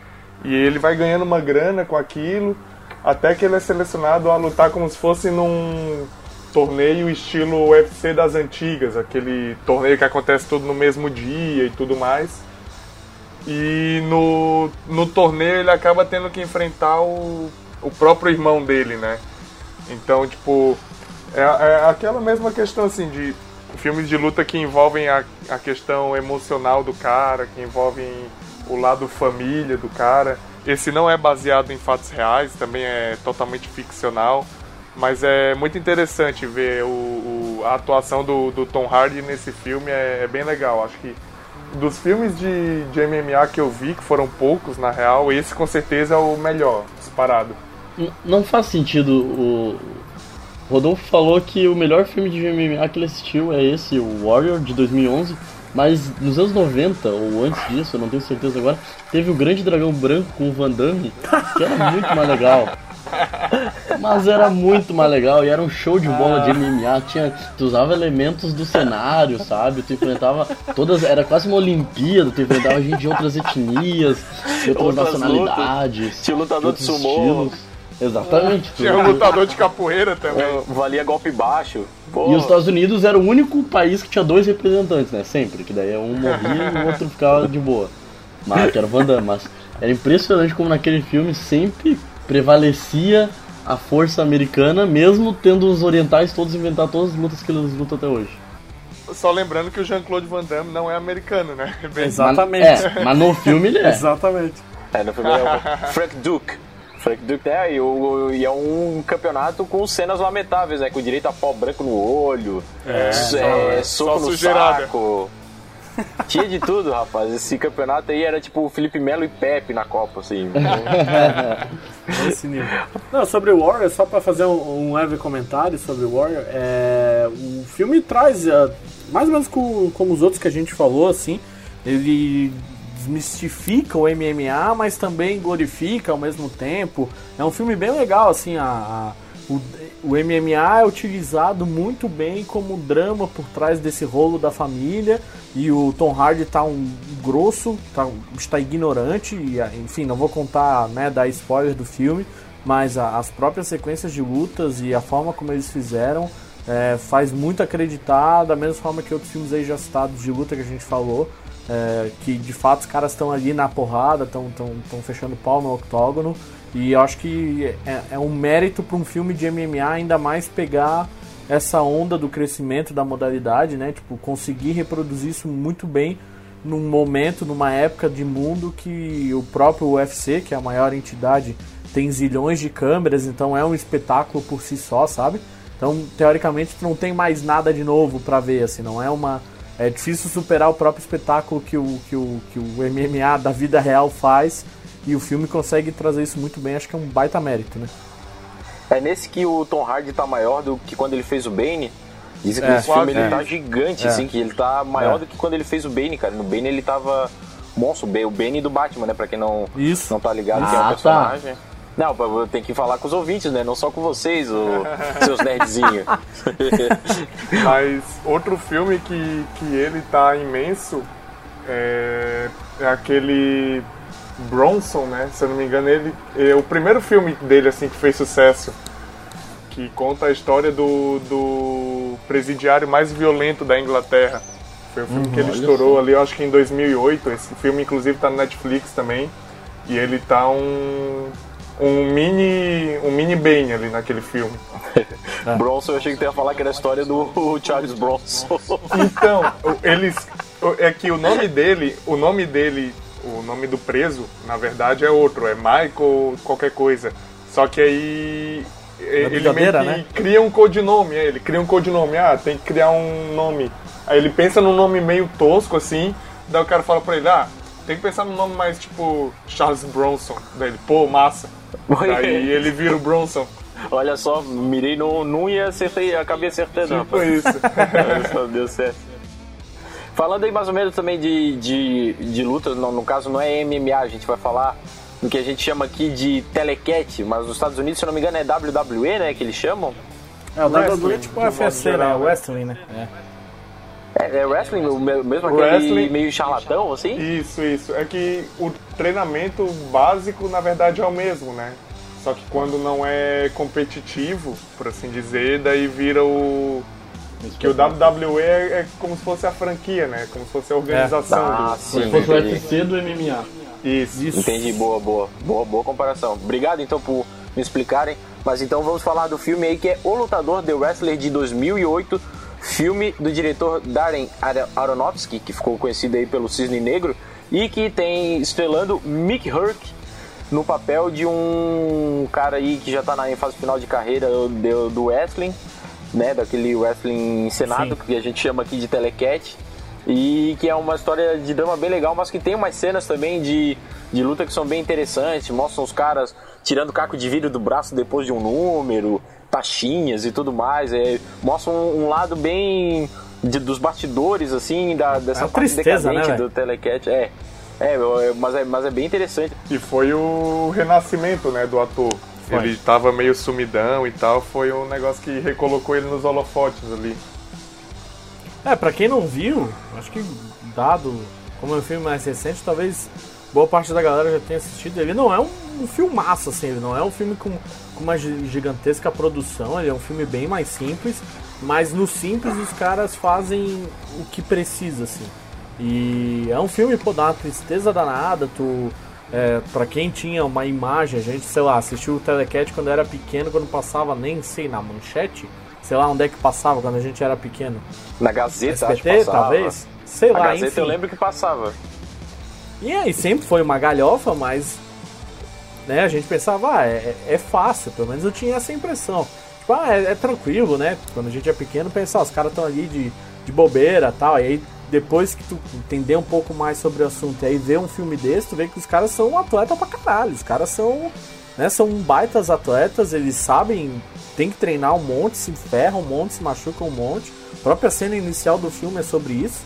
e ele vai ganhando uma grana com aquilo até que ele é selecionado a lutar como se fosse num torneio estilo UFC das antigas, aquele torneio que acontece tudo no mesmo dia e tudo mais. E no, no torneio ele acaba tendo que enfrentar o, o próprio irmão dele, né? Então, tipo, é, é aquela mesma questão assim de filmes de luta que envolvem a, a questão emocional do cara, que envolvem o lado família do cara. Esse não é baseado em fatos reais, também é totalmente ficcional, mas é muito interessante ver o, o- a atuação do, do Tom Hardy nesse filme, é, é bem legal. Acho que dos filmes de, de MMA que eu vi, que foram poucos na real, esse com certeza é o melhor, disparado. Não faz sentido o. Rodolfo falou que o melhor filme de MMA que ele assistiu é esse, o Warrior, de 2011. Mas nos anos 90, ou antes disso, eu não tenho certeza agora, teve o Grande Dragão Branco com o Van Damme, que era muito mais legal. Mas era muito mais legal e era um show de bola de MMA. Tinha, tu usava elementos do cenário, sabe? Tu enfrentava todas. Era quase uma Olimpíada, tu enfrentava gente de outras etnias, de outras, Outras nacionalidades. Tinha lutador de outros sumô. Exatamente. Tinha um lutador de capoeira também. É, valia golpe baixo. Pô, E os Estados Unidos era o único país que tinha dois representantes, né? Sempre, que daí um morria e o outro ficava de boa. Mas era o Van Damme, mas era impressionante como naquele filme sempre prevalecia a força americana, mesmo tendo os orientais todos inventar todas as lutas que eles lutam até hoje. Só lembrando que o Jean-Claude Van Damme não é americano, né? Bem, Exatamente. É, mas no filme ele é. Exatamente. É, no filme é o Frank Duke. Frank Duke, né? E, o, e é um campeonato com cenas lamentáveis, né? Com direito a pó branco no olho, é, só- soco só no saco. Tinha de tudo, rapaz. Esse campeonato aí era tipo Felipe Melo e Pepe na Copa, assim. Esse nível. Não, sobre o Warrior, só pra fazer um, um leve comentário sobre o Warrior, é, o filme traz, é, mais ou menos co- como os outros que a gente falou, assim, ele desmistifica o MMA, mas também glorifica ao mesmo tempo. É um filme bem legal, assim, a, a- o, o MMA é utilizado muito bem como drama por trás desse rolo da família e o Tom Hardy tá um grosso, tá, está ignorante, e, a- enfim, não vou contar, né, dar spoiler do filme, mas a- as próprias sequências de lutas e a forma como eles fizeram é, faz muito acreditar, da mesma forma que outros filmes aí já citados de luta que a gente falou, é, que de fato os caras estão ali na porrada, estão tão, tão fechando pau no octógono, e eu acho que é, é um mérito para um filme de MMA ainda mais pegar essa onda do crescimento da modalidade, né? Tipo, conseguir reproduzir isso muito bem num momento, numa época de mundo que o próprio UFC, que é a maior entidade, tem zilhões de câmeras, então é um espetáculo por si só, sabe? Então, teoricamente, não tem mais nada de novo pra ver, assim, não é uma é difícil superar o próprio espetáculo que o, que o, que o MMA da vida real faz e o filme consegue trazer isso muito bem, acho que é um baita mérito, né? É nesse que o Tom Hardy tá maior do que quando ele fez o Bane. Dizem que É, nesse filme quase ele tá gigante, É. assim, que ele tá maior É. do que quando ele fez o Bane, cara. No Bane ele tava monstro, o Bane do Batman, né? Pra quem não, Isso. não tá ligado, que é Ah, um tá. Não, tem que falar com os ouvintes, né? Não só com vocês, o, seus nerdzinhos. Mas outro filme que, que ele tá imenso é, é aquele Bronson, né? Se eu não me engano, ele é o primeiro filme dele assim que fez sucesso, que conta a história do, do presidiário mais violento da Inglaterra. Foi o filme que ele estourou ali, eu acho que em 2008. Esse filme inclusive tá no Netflix também. E ele tá um um mini um mini Bane ali naquele filme. Bronson, eu achei que tu ia falar que era a história do Charles Bronson. Então, eles. É que o nome dele, o nome dele, o nome do preso, na verdade é outro, é Michael qualquer coisa. Só que aí. e- Ele meio que né? cria um codinome, é, ele cria um codinome, ah, tem que criar um nome. Aí ele pensa num nome meio tosco assim, daí o cara fala pra ele, ah, tem que pensar num nome mais tipo Charles Bronson. Daí ele, pô, massa. Aí ele vira o Bronson. Olha só, mirei no, num e acertei, acabei acertando. Tipo rapaz. isso. Só, deu certo. Falando aí mais ou menos também de, de, de luta, no, no caso não é MMA, a gente vai falar do que a gente chama aqui de telecat, mas nos Estados Unidos, se eu não me engano, é WWE, né, que eles chamam. É, o WWE é tipo UFC, né? né? wrestling, né? É. É, é wrestling, mesmo aquele Wrestling. meio charlatão, assim? Isso, isso. É que o treinamento básico, na verdade, é o mesmo, né? Só que quando não é competitivo, por assim dizer, daí vira o. Que o WWE é, é como se fosse a franquia, né? Como se fosse a organização Ah, do. sim. Se fosse o UFC do MMA. Isso. Isso. Entendi, boa, boa, boa, boa comparação. Obrigado então por me explicarem. Mas então vamos falar do filme aí que é O Lutador The Wrestler de 2008, filme do diretor Darren Ar- Aronofsky, que ficou conhecido aí pelo Cisne Negro e que tem estrelando Mick Hurk no papel de um cara aí que já tá na fase final de carreira do, do wrestling, né, daquele wrestling encenado Sim. que a gente chama aqui de telecat. E que é uma história de drama bem legal, mas que tem umas cenas também de, de luta que são bem interessantes. Mostram os caras tirando caco de vidro do braço depois de um número, taxinhas e tudo mais. É, mostra um, um lado bem de- dos bastidores, assim, da, dessa É parte tristeza, decadente né, do telecat. É, é, mas é, mas é bem interessante. E foi o renascimento, né, do ator. Ele tava meio sumidão e tal, foi um negócio que recolocou ele nos holofotes ali. É, pra quem não viu, acho que dado como é um filme mais recente, talvez boa parte da galera já tenha assistido. Ele não é um, um filmaço, assim, ele não é um filme com, com uma gi- gigantesca produção, ele é um filme bem mais simples, mas no simples os caras fazem o que precisa, assim. E é um filme, pô, dá uma tristeza danada, tu. É, pra quem tinha uma imagem, a gente, sei lá, assistiu o Telecat quando era pequeno, quando passava, nem sei, na manchete, sei lá onde é que passava quando a gente era pequeno. Na Gazeta, acho que passava. talvez? Sei A lá, Gazeta enfim. eu lembro que passava. E aí sempre foi uma galhofa, mas né, a gente pensava, ah, é, é fácil, pelo menos eu tinha essa impressão. Tipo, ah, é, é tranquilo, né? Quando a gente é pequeno, pensa, ah, os caras estão ali de, de bobeira tal. E aí depois que tu entender um pouco mais sobre o assunto e aí ver um filme desse, tu vê que os caras são atleta pra caralho. Os caras são, né, são baitas atletas, eles sabem, tem que treinar um monte, se ferram um monte, se machucam um monte. A própria cena inicial do filme é sobre isso.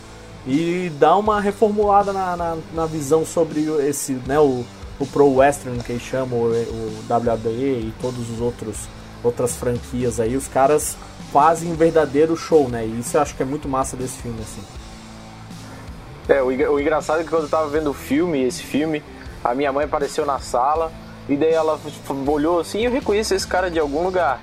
E dá uma reformulada na, na, na visão sobre esse, né, o, o Pro Western que eles chamam, o, WWE e todos os outros outras franquias aí. Os caras fazem um verdadeiro show, né? E isso eu acho que é muito massa desse filme, assim. É, o, o engraçado é que quando eu tava vendo o filme, esse filme, a minha mãe apareceu na sala e daí ela f- olhou assim e eu reconheço esse cara de algum lugar.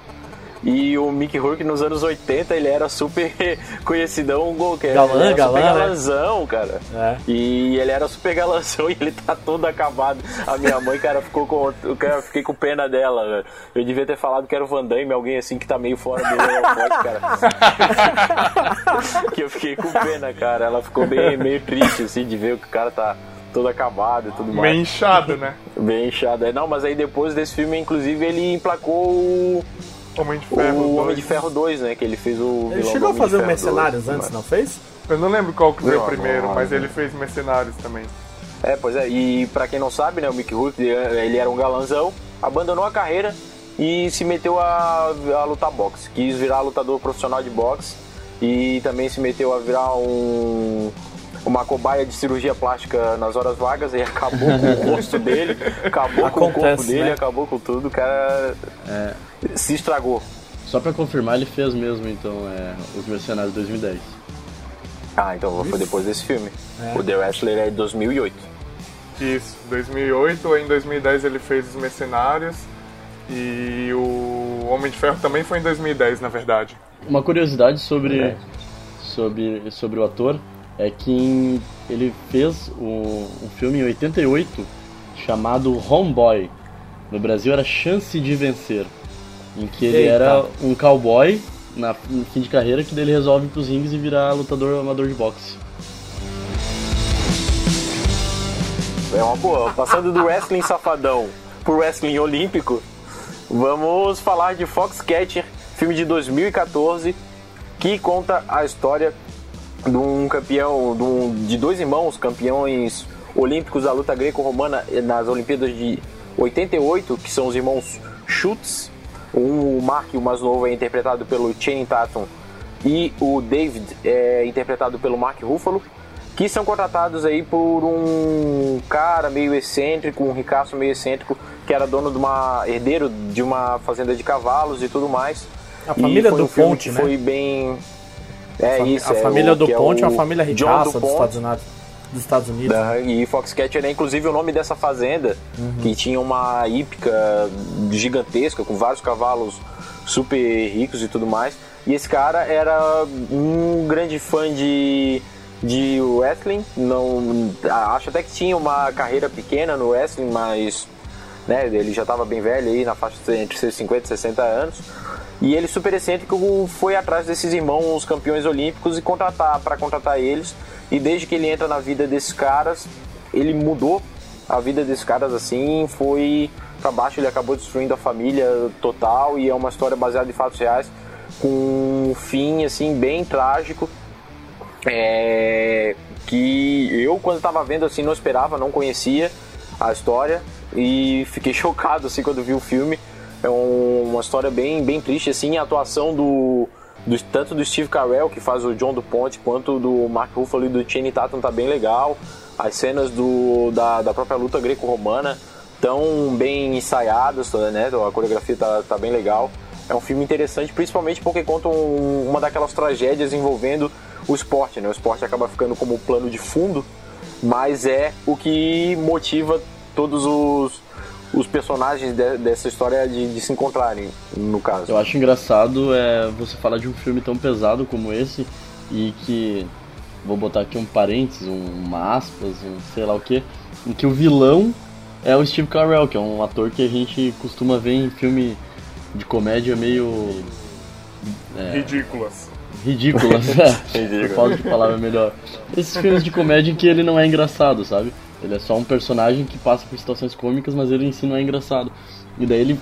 E o Mickey Rourke nos anos 80 ele era super conhecidão, gol, que Galã, era galã, super né? galanzão, cara. É. E ele era super galanzão e ele tá todo acabado. A minha mãe, cara, ficou com. Eu cara, fiquei com pena dela, velho. Eu devia ter falado que era o Van Damme, alguém assim que tá meio fora do holofote, cara. que eu fiquei com pena, cara. Ela ficou bem, meio triste, assim, de ver que o cara tá todo acabado e tudo mais. Meio inchado, né? Bem inchado. É, Não, mas aí depois desse filme, inclusive, ele emplacou o, Homem de Ferro. o 2. Homem de Ferro 2, né? Que ele fez o. Ele chegou a fazer o Mercenários 2, antes, mas- não fez? Eu não lembro qual que foi Não, o primeiro, não, mas não. ele fez Mercenários também. É, pois é, e pra quem não sabe, né, o Mickey Rourke, ele era um galanzão, abandonou a carreira e se meteu a, a lutar boxe. Quis virar lutador profissional de boxe e também se meteu a virar um uma cobaia de cirurgia plástica nas horas vagas e acabou com o rosto dele, acabou com o corpo Acontece, dele, né? acabou com tudo, o cara se estragou. Só pra confirmar, ele fez mesmo, então, é, Os Mercenários 2010. Ah, então foi depois desse filme. É. O The Wrestler é de 2008. Isso, 2008, em 2010 ele fez Os Mercenários e o Homem de Ferro também foi em 2010, na verdade. Uma curiosidade sobre, É. sobre, sobre o ator é que ele fez um, um filme em 88 chamado Homeboy. No Brasil era Chance de Vencer. Em que ele Eita. era um cowboy na, no fim de carreira que daí ele resolve ir pros rings e virar lutador amador de boxe. É uma boa. Passando do wrestling safadão pro wrestling olímpico, vamos falar de Foxcatcher, filme de 2014, que conta a história de um campeão, de, um- de dois irmãos campeões olímpicos da luta greco-romana nas Olimpíadas de 88, que são os irmãos Schutz. O Mark, o mais novo, é interpretado pelo Channing Tatum e o David é interpretado pelo Mark Ruffalo, que são contratados aí por um cara meio excêntrico, um ricaço meio excêntrico, que era dono de uma herdeiro de uma fazenda de cavalos e tudo mais. A família do um Ponte, né? Foi bem é Fami- isso, a é família o- do que Ponte é uma família ricaça do dos. Estados Unidos. Dos Estados Unidos. Da- E Foxcatcher é inclusive o nome dessa fazenda, que tinha uma hípica gigantesca, com vários cavalos super ricos e tudo mais. E esse cara era um grande fã de, de wrestling, não, acho até que tinha uma carreira pequena no wrestling, mas né, ele já estava bem velho aí, na faixa entre seus 50 e 60 anos. E ele, super excêntrico, foi atrás desses irmãos campeões olímpicos e contratar para contratar eles. E desde que ele entra na vida desses caras, ele mudou a vida desses caras assim, foi para baixo, ele acabou destruindo a família total e é uma história baseada em fatos reais com um fim assim bem trágico. É, que eu quando estava vendo assim não esperava, não conhecia a história e fiquei chocado assim quando vi o filme. É um- uma história bem, bem triste assim, a atuação do, do- tanto do Steve Carell que faz o John do Ponte quanto do Mark Ruffalo e do Channing Tatum tá bem legal. As cenas do, da, da própria luta greco-romana tão bem ensaiadas, né? A coreografia tá, tá bem legal. É um filme interessante, principalmente porque conta um- uma daquelas tragédias envolvendo o esporte, né? O esporte acaba ficando como plano de fundo, mas é o que motiva todos os, os personagens de- dessa história de, de se encontrarem, no caso. Eu acho engraçado é você falar de um filme tão pesado como esse e que vou botar aqui um parênteses, um, uma aspas, um sei lá o que, em que o vilão é o Steve Carell, que é um ator que a gente costuma ver em filme de comédia meio Ridículas. ridículas, Ridículo. por falta de palavra melhor. Esses filmes de comédia em que ele não é engraçado, sabe? Ele é só um personagem que passa por situações cômicas, mas ele em si não é engraçado. E daí ele,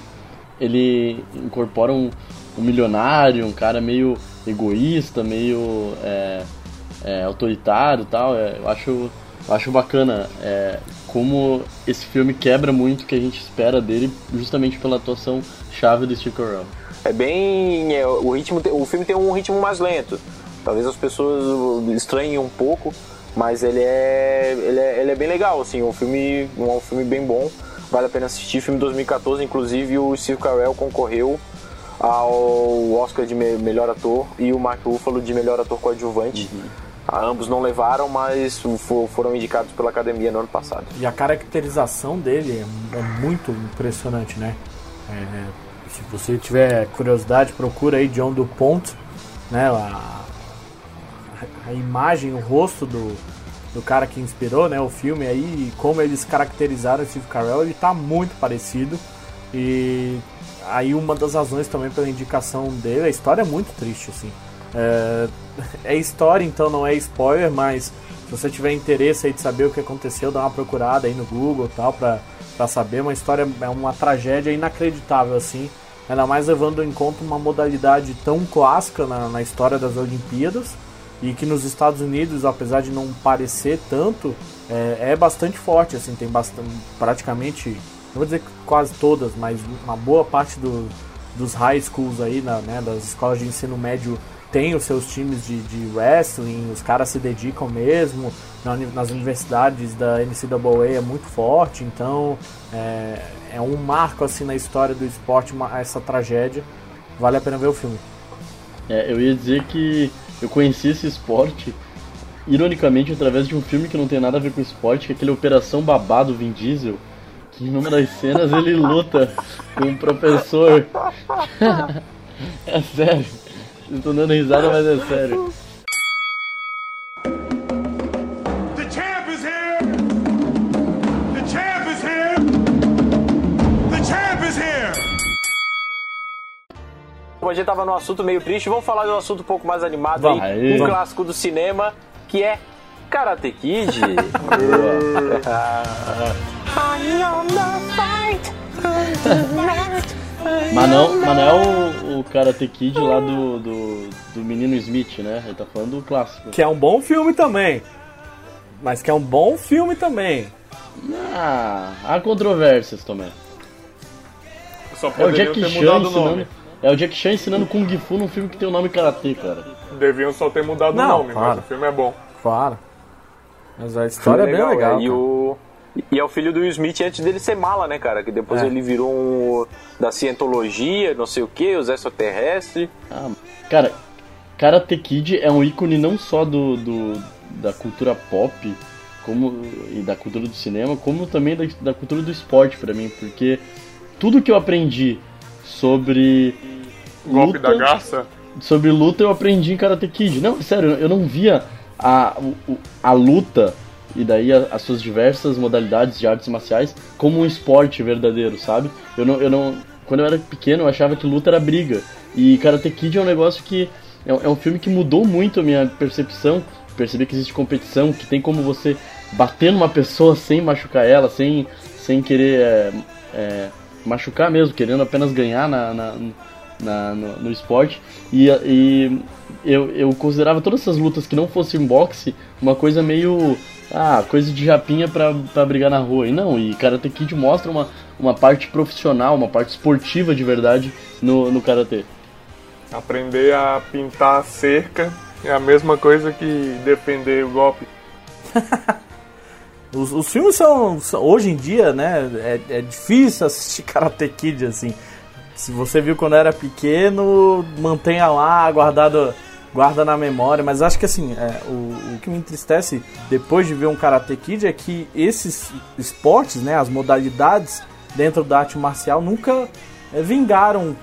ele incorpora um, um milionário, um cara meio egoísta, meio. é, é, autoritário e tal. É, eu acho, eu acho bacana é, como esse filme quebra muito o que a gente espera dele, justamente pela atuação chave do Steve Carell. É bem. é, o, ritmo, o filme tem um ritmo mais lento. Talvez as pessoas estranhem um pouco, mas ele é, ele é, ele é bem legal. Assim, um filme, um filme bem bom. Vale a pena assistir. Filme 2014, inclusive o Steve Carell concorreu ao Oscar de me- melhor ator e o Mark Ruffalo de melhor ator coadjuvante. Ah, Ambos não levaram, mas fo- foram indicados pela academia no ano passado. E a caracterização dele é, é muito impressionante, né? É, se você tiver curiosidade, procura aí John DuPont, né? A, a imagem, o rosto do, do cara que inspirou né, o filme aí, como eles caracterizaram o Steve Carell, ele tá muito parecido. E aí uma das razões também pela indicação dele, a história é muito triste, assim. É, é história, então não é spoiler, mas se você tiver interesse aí de saber o que aconteceu, dá uma procurada aí no Google tal, pra, pra saber. Uma história, é uma tragédia inacreditável, assim. Ainda mais levando em conta uma modalidade tão clássica na, na história das Olimpíadas e que nos Estados Unidos, apesar de não parecer tanto, é, é bastante forte, assim, tem bastante, praticamente, não vou dizer quase todas, mas uma boa parte do, dos high schools aí, na, né, das escolas de ensino médio tem os seus times de, de wrestling, os caras se dedicam mesmo, na nas universidades da NCAA é muito forte, então é, é um marco assim na história do esporte, uma- essa tragédia, vale a pena ver o filme. É, eu ia dizer que eu conheci esse esporte, ironicamente, através de um filme que não tem nada a ver com esporte, que é aquele Operação Babado Vin Diesel, que em uma das cenas ele luta com um professor. é sério. Tô dando risada, mas é sério. Gente tava num assunto meio triste, vamos falar de um assunto um pouco mais animado Vamos. aí, um Vamos. clássico do cinema, que é Karate Kid. Mas não, mas não é o, o Karate Kid lá do, do, do menino Smith, né? Ele tá falando do clássico. Que é um bom filme também. Mas que é um bom filme também. Ah, há controvérsias também. Só É o poderiam Jack ter Chan mudado o nome. ensinando. É o Jack Chan ensinando Kung Fu num filme que tem o nome Karate, cara. Deviam só ter mudado Não, o nome, claro. mas o filme é bom. Claro. Mas a história é bem legal. E, cara. o, e é o filho do Will Smith antes dele ser mala, né, cara? Que depois É. ele virou um da cientologia, não sei o que, os extraterrestres. Ah, cara, Karate Kid é um ícone não só do, do- da cultura pop como, e da cultura do cinema, como também da, da cultura do esporte pra mim, porque tudo que eu aprendi sobre Golpe luta, da garça. sobre luta eu aprendi em Karate Kid. Não, sério, eu não via a, a luta e daí as suas diversas modalidades de artes marciais como um esporte verdadeiro, sabe? Eu não, eu não, quando eu era pequeno eu achava que luta era briga e Karate Kid é um negócio que é, um- é um filme que mudou muito a minha percepção, perceber que existe competição, que tem como você bater numa pessoa sem machucar ela, sem, sem querer é, é, machucar mesmo, querendo apenas ganhar na, na- na- no, no esporte. E, e eu, eu considerava todas essas lutas que não fossem boxe uma coisa meio. Ah, coisa de japinha pra, pra brigar na rua. E não, e Karate Kid mostra uma, uma parte profissional, uma parte esportiva de verdade no, no Karate. Aprender a pintar a cerca é a mesma coisa que defender o golpe. Os, os filmes são, são- Hoje em dia, né? É, é difícil assistir Karate Kid assim. Se você viu quando era pequeno, mantenha lá, guardado, guarda na memória. Mas acho que assim, é, o, o que me entristece depois de ver um Karate Kid é que esses esportes, né? As modalidades dentro da arte marcial nunca é, vingaram,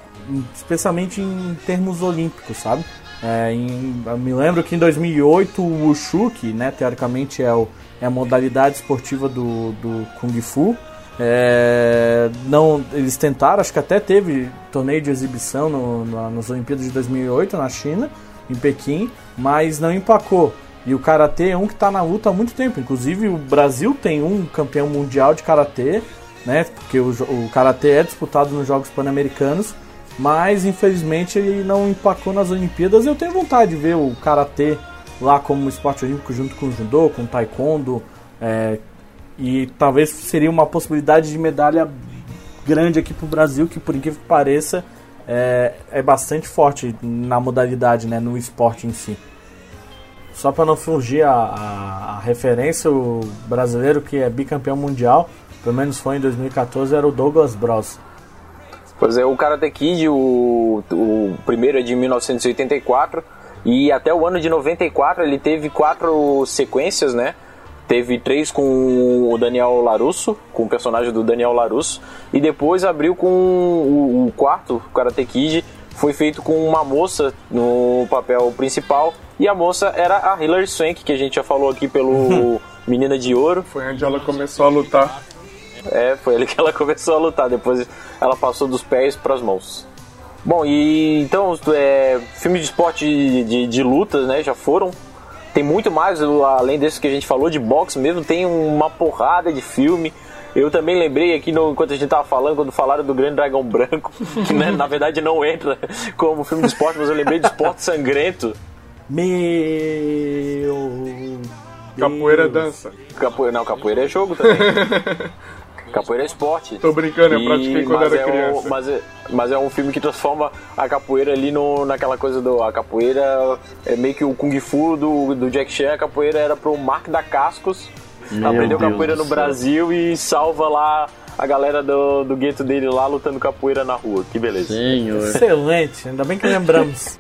especialmente em termos olímpicos, sabe? É, em- me lembro que em 2008 o Wushu, que né, teoricamente é, o- é a modalidade esportiva do, do Kung Fu, é, não, eles tentaram, acho que até teve torneio de exibição no, na- nas Olimpíadas de 2008 na China, em Pequim, mas não empacou. E o Karatê é um que está na luta há muito tempo. Inclusive o Brasil tem um campeão mundial de Karatê, né? Porque o, o Karatê é disputado nos Jogos Pan-Americanos, mas infelizmente ele não empacou nas Olimpíadas. Eu tenho vontade de ver o Karatê lá como esporte olímpico junto com o judô, com o taekwondo, é, e talvez seria uma possibilidade de medalha grande aqui para o Brasil, que por incrível que pareça é, é bastante forte na modalidade, né, no esporte em si. Só para não fugir a, a, a referência, o brasileiro que é bicampeão mundial, pelo menos foi em 2014, era o Douglas Bros. Pois é, o Karate Kid, o, o primeiro é de 1984 e até o ano de 94 ele teve quatro sequências, né? Teve três com o Daniel Larusso, com o personagem do Daniel Larusso, e depois abriu com o, o quarto, o Karate Kid, foi feito com uma moça no papel principal, e a moça era a Hilary Swank, que a gente já falou aqui pelo Menina de Ouro. Foi onde ela começou a lutar. É, foi ali que ela começou a lutar. Depois ela passou dos pés para as mãos. Bom, e então, é, filmes de esporte de, de, de lutas, né, já foram. Tem muito mais, além desse que a gente falou, de boxe mesmo, tem uma porrada de filme. Eu também lembrei aqui, no, enquanto a gente tava falando, quando falaram do Grande Dragão Branco, que né, na verdade não entra como filme de esporte, mas eu lembrei de Esporte Sangrento. Meu. Capoeira Deus. dança. Capoeira, não, capoeira é jogo também. Capoeira é esporte. Tô brincando, eu E- pratiquei quando mas era é um- criança. mas, é, mas é um filme que transforma a capoeira ali no, naquela coisa do. A capoeira é meio que o Kung Fu do, do Jack Chan. A capoeira era pro Mark da Cascos. Meu aprendeu Deus capoeira no. Brasil e salva lá a galera do, do gueto dele lá lutando capoeira na rua. Que beleza. Senhor. Excelente, ainda bem que lembramos.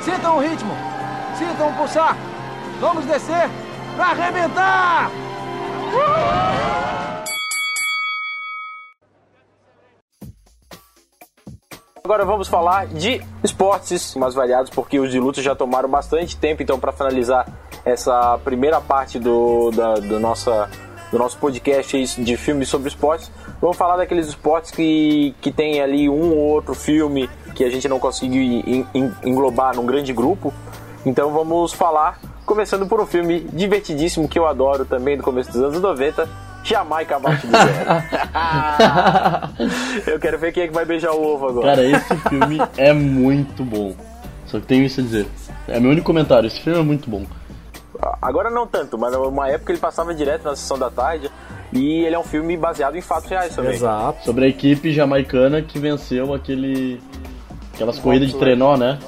Sintam o ritmo, sintam o pulsar. Vamos descer pra arrebentar! Agora vamos falar de esportes mais variados, porque os de luta já tomaram bastante tempo. Então, para finalizar essa primeira parte do, da, do, nossa, do nosso podcast de filmes sobre esportes, vamos falar daqueles esportes que, que tem ali um ou outro filme que a gente não conseguiu en- en- englobar num grande grupo. Então, vamos falar, começando por um filme divertidíssimo que eu adoro também, do começo dos anos 90. Jamaica abaixo do zero. eu quero ver quem é que vai beijar o ovo agora. Cara, esse filme é muito bom. Só que tenho isso a dizer. É meu único comentário, esse filme é muito bom. Agora não tanto, mas uma época ele passava direto na sessão da tarde e ele é um filme baseado em fatos reais também. Exato. Sobre a equipe jamaicana que venceu aquele. aquelas corridas de trenó, né?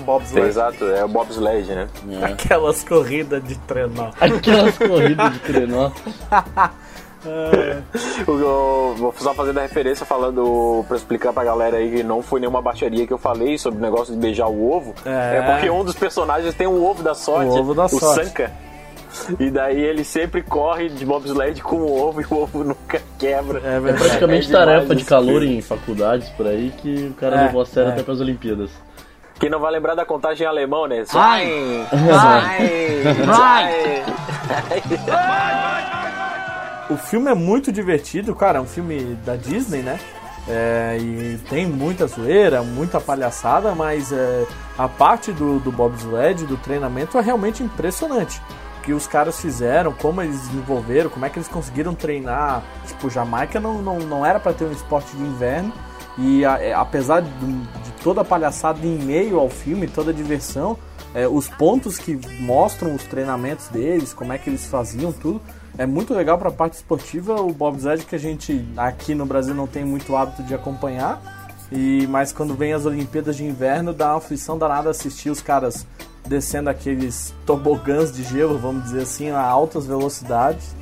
Bobsled. Exato, é o bobsled, né? É. Aquelas corridas de trenó. Aquelas corridas de trenó. Eu- eu vou só fazendo a referência falando pra explicar pra galera aí que não foi nenhuma baixaria que eu falei sobre o negócio de beijar o ovo. É. É, porque um dos personagens tem o ovo da sorte, O ovo da sorte. Sanka. E daí ele sempre corre de bobsled com o ovo e o ovo nunca quebra. É É praticamente É tarefa de calor filme. em faculdades por aí que o cara É, levou a sério é. até pras Olimpíadas. Quem não vai lembrar da contagem em alemão, né? Vai. Vai! Vai. O filme é muito divertido, cara. É um filme da Disney, né? É, e tem muita zoeira, muita palhaçada, mas é, a parte do, do bobsled, do treinamento, é realmente impressionante. O que os caras fizeram, como eles desenvolveram, como é que eles conseguiram treinar. Tipo, Jamaica não, não, não era para ter um esporte de inverno. E a- é, apesar de toda a palhaçada em meio ao filme, toda a diversão, é, os pontos que mostram os treinamentos deles, como é que eles faziam tudo, é muito legal para a parte esportiva. O bobsled que a gente aqui no Brasil não tem muito hábito de acompanhar, e mas quando vem as Olimpíadas de Inverno dá uma aflição danada assistir os caras descendo aqueles tobogãs de gelo, vamos dizer assim, a altas velocidades.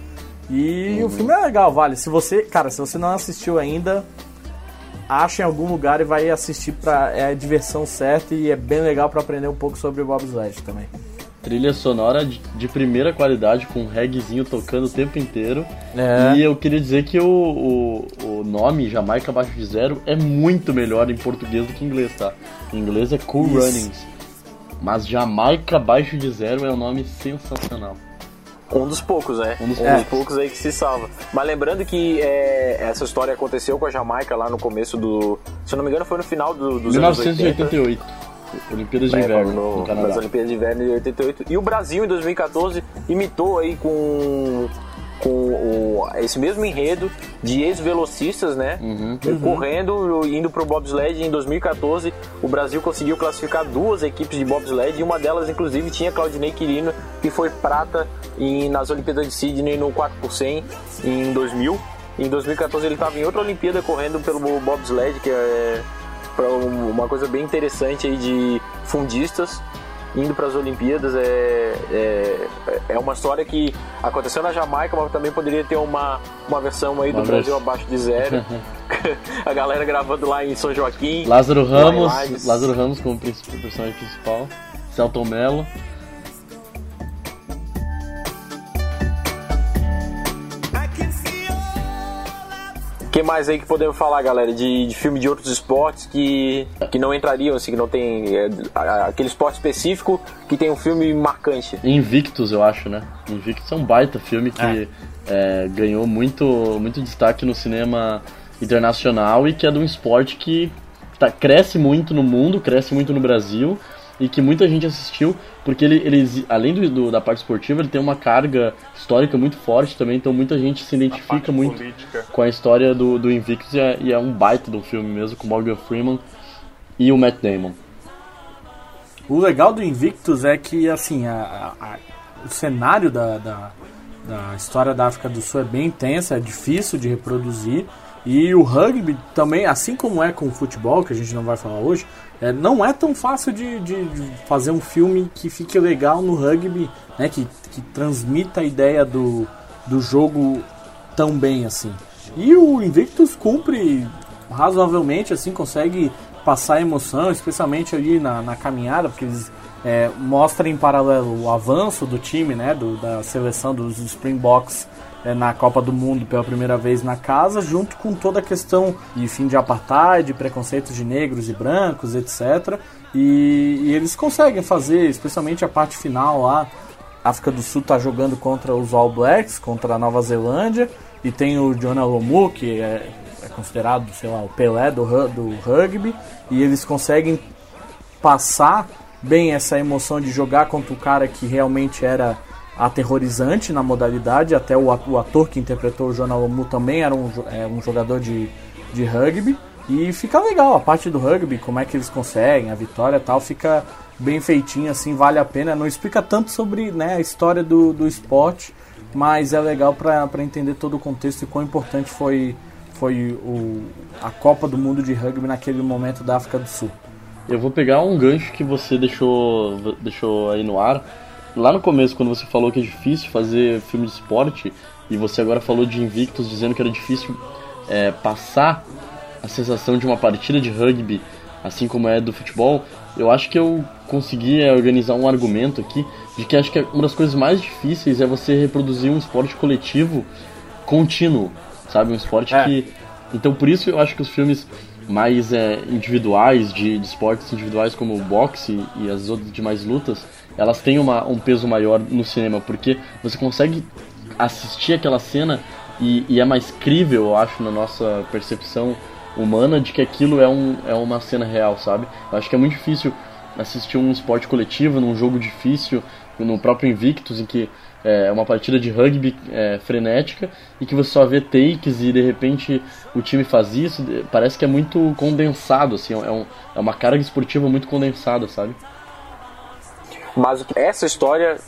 E o filme é legal, vale. Se você, cara, se você não assistiu ainda, acha em algum lugar e vai assistir pra. É a diversão certa e é bem legal para aprender um pouco sobre o bobsled também. Trilha sonora de, de primeira qualidade, com um reggaezinho tocando o tempo inteiro. É. E eu queria dizer que o, o, o nome Jamaica Abaixo de Zero é muito melhor em português do que em inglês, tá? Em inglês é Cool Isso. Runnings. Mas Jamaica Abaixo de Zero é um nome sensacional. Um dos poucos, né? Um dos poucos. poucos. aí que se salva. Mas lembrando que é, essa história aconteceu com a Jamaica lá no começo do. Se eu não me engano, foi no final do, dos anos 80. 1988. Olimpíadas de É, Inverno no, no. Olimpíadas de Inverno de 88. E o Brasil, em 2014, imitou aí com, com o, esse mesmo enredo de ex-velocistas, né? Uhum. Correndo, indo pro bobsled. Em 2014, o Brasil conseguiu classificar duas equipes de bobsled e uma delas, inclusive, tinha Claudinei Quirino, que foi prata em, nas Olimpíadas de Sydney no 4 por 100 em 2000. Em 2014 ele estava em outra Olimpíada correndo pelo bobsled, que é um- uma coisa bem interessante aí de fundistas indo para as Olimpíadas. É, é, é uma história que aconteceu na Jamaica, mas também poderia ter uma, uma versão aí do Brasil abaixo de zero. A galera gravando lá em São Joaquim. Lázaro Ramos. Lázaro Ramos como personagem principal, Celton Mello. Que mais aí que podemos falar, galera, de, de filme de outros esportes que, que não entrariam, assim, que não tem é, aquele esporte específico que tem um filme marcante. Invictus, eu acho, né? Invictus é um baita filme que é, ganhou muito, muito destaque no cinema internacional e que é de um esporte que tá, cresce muito no mundo, cresce muito no Brasil e que muita gente assistiu porque ele, ele além do, do- da parte esportiva, ele tem uma carga histórica muito forte também, então muita gente se identifica muito política. com a história do, do Invictus e é, e é um baita do filme mesmo, com Morgan Freeman e o Matt Damon. O legal do Invictus é que, assim, a- a- a- o cenário da, da, da história da África do Sul é bem intensa, é difícil de reproduzir. E o rugby também, assim como é com o futebol, que a gente não vai falar hoje, é, não é tão fácil de, de- de fazer um filme que fique legal no rugby, né, que, que transmita a ideia do, do jogo tão bem assim. E o Invictus cumpre razoavelmente, assim, consegue passar emoção, especialmente ali na, na caminhada, porque eles é, mostram em paralelo o avanço do time, né, do, da seleção dos Springboks é, na Copa do Mundo pela primeira vez na casa, junto com toda a questão de fim de apartheid, preconceitos de negros e brancos, etc. E, e eles conseguem fazer, especialmente a parte final lá, a África do Sul está jogando contra os All Blacks, contra a Nova Zelândia, e tem o Jonah Lomu, que é, é considerado, sei lá, o Pelé do, do rugby, e eles conseguem passar bem essa emoção de jogar contra o cara que realmente era aterrorizante na modalidade, até o at- o ator que interpretou o Jonah Lomu também era um, é, um jogador de, de rugby, e fica legal a parte do rugby, como é que eles conseguem, a vitória e tal, fica bem feitinho, assim, vale a pena. Não explica tanto sobre né, a história do, do esporte, mas é legal para entender todo o contexto e quão importante foi, foi o, a Copa do Mundo de Rugby naquele momento da África do Sul. Eu vou pegar um gancho que você deixou, deixou aí no ar. Lá no começo, quando você falou que é difícil fazer filme de esporte, e você agora falou de Invictus dizendo que era difícil é, passar a sensação de uma partida de rugby, assim como é do futebol, eu acho que eu consegui é, organizar um argumento aqui de que acho que uma das coisas mais difíceis é você reproduzir um esporte coletivo contínuo, sabe? Um esporte É. que. Então por isso eu acho que os filmes mais é, individuais, de, de esportes individuais como o boxe e as outras demais lutas, elas têm uma, um peso maior no cinema, porque você consegue assistir aquela cena e, e é mais crível, eu acho, na nossa percepção humana de que aquilo é, um, é uma cena real, sabe? Eu acho que é muito difícil assistir um esporte coletivo, num jogo difícil, no próprio Invictus, em que é uma partida de rugby é, frenética e que você só vê takes e de repente o time faz isso, parece que é muito condensado, assim, é, um, é uma carga esportiva muito condensada, sabe? Mas essa história,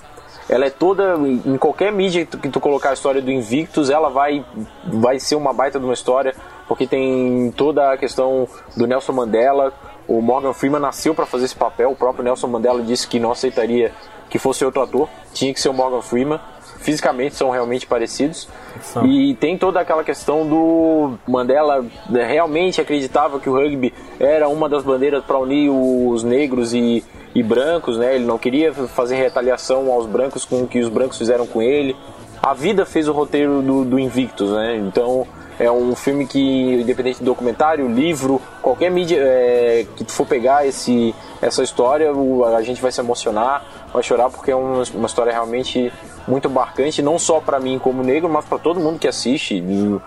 ela é toda em qualquer mídia que tu, colocar a história do Invictus, ela vai vai ser uma baita de uma história, porque tem toda a questão do Nelson Mandela. O Morgan Freeman nasceu para fazer esse papel. O próprio Nelson Mandela disse que não aceitaria que fosse outro ator, tinha que ser o Morgan Freeman. Fisicamente são realmente parecidos. São. E tem toda aquela questão do Mandela né, realmente acreditava que o rugby era uma das bandeiras para unir os negros e, e brancos, né? Ele não queria fazer retaliação aos brancos com o que os brancos fizeram com ele. A vida fez o roteiro do, do Invictus, né? Então é um filme que, independente de documentário, livro, qualquer mídia é, que for pegar esse, essa história, a gente vai se emocionar, vai chorar, porque é uma, uma história realmente muito marcante, não só pra mim como negro, mas pra todo mundo que assiste. E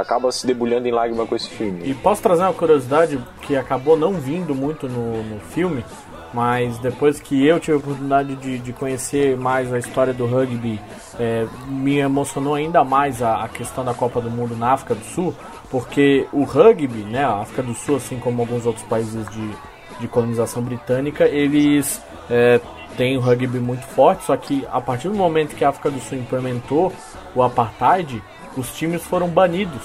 acaba se debulhando em lágrima com esse filme. E posso trazer uma curiosidade que acabou não vindo muito no, no filme, mas depois que eu tive a oportunidade de, de conhecer mais a história do rugby, é, me emocionou ainda mais a, a, questão da Copa do Mundo na África do Sul, porque o rugby, né, a África do Sul, assim como alguns outros países de, de colonização britânica, eles é, têm o rugby muito forte, só que a partir do momento que a África do Sul implementou o apartheid, os times foram banidos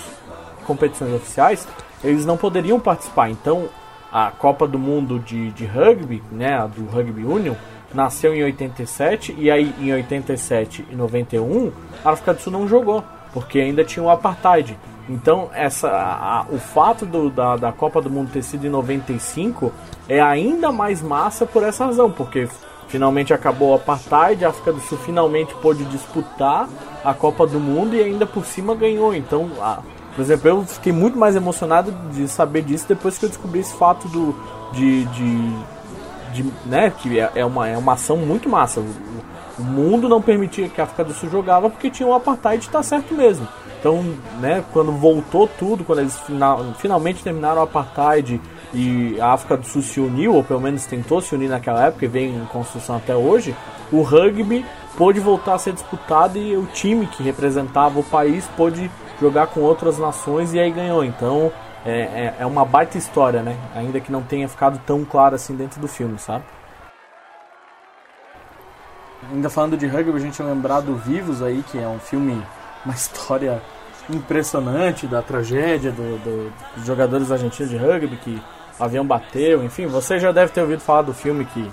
competições oficiais, eles não poderiam participar. Então, a Copa do Mundo de, de rugby, né, do Rugby Union, nasceu em 87 e aí em 87 e 91 a África do Sul não jogou, porque ainda tinha o apartheid. Então, essa, a, o fato do, da, da Copa do Mundo ter sido em 95 é ainda mais massa por essa razão, porque finalmente acabou o apartheid, a África do Sul finalmente pôde disputar a Copa do Mundo e ainda por cima ganhou. Então, a, por exemplo, eu fiquei muito mais emocionado de saber disso depois que eu descobri esse fato do, de, de, de né, que é, é uma, é uma ação muito massa. O, o, mundo não permitia que a África do Sul jogava porque tinha o apartheid, tá certo mesmo. Então, né, quando voltou tudo, quando eles final, finalmente terminaram o apartheid e a África do Sul se uniu, ou pelo menos tentou se unir naquela época e vem em construção até hoje, o rugby pôde voltar a ser disputado e o time que representava o país pôde jogar com outras nações e aí ganhou. Então é, é, é, uma baita história, né? Ainda que não tenha ficado tão claro assim dentro do filme, sabe? Ainda falando de rugby, a gente lembrar do Vivos aí, que é um filme, uma história impressionante da tragédia do, do, dos jogadores argentinos de rugby, que o avião bateu, enfim, você já deve ter ouvido falar do filme que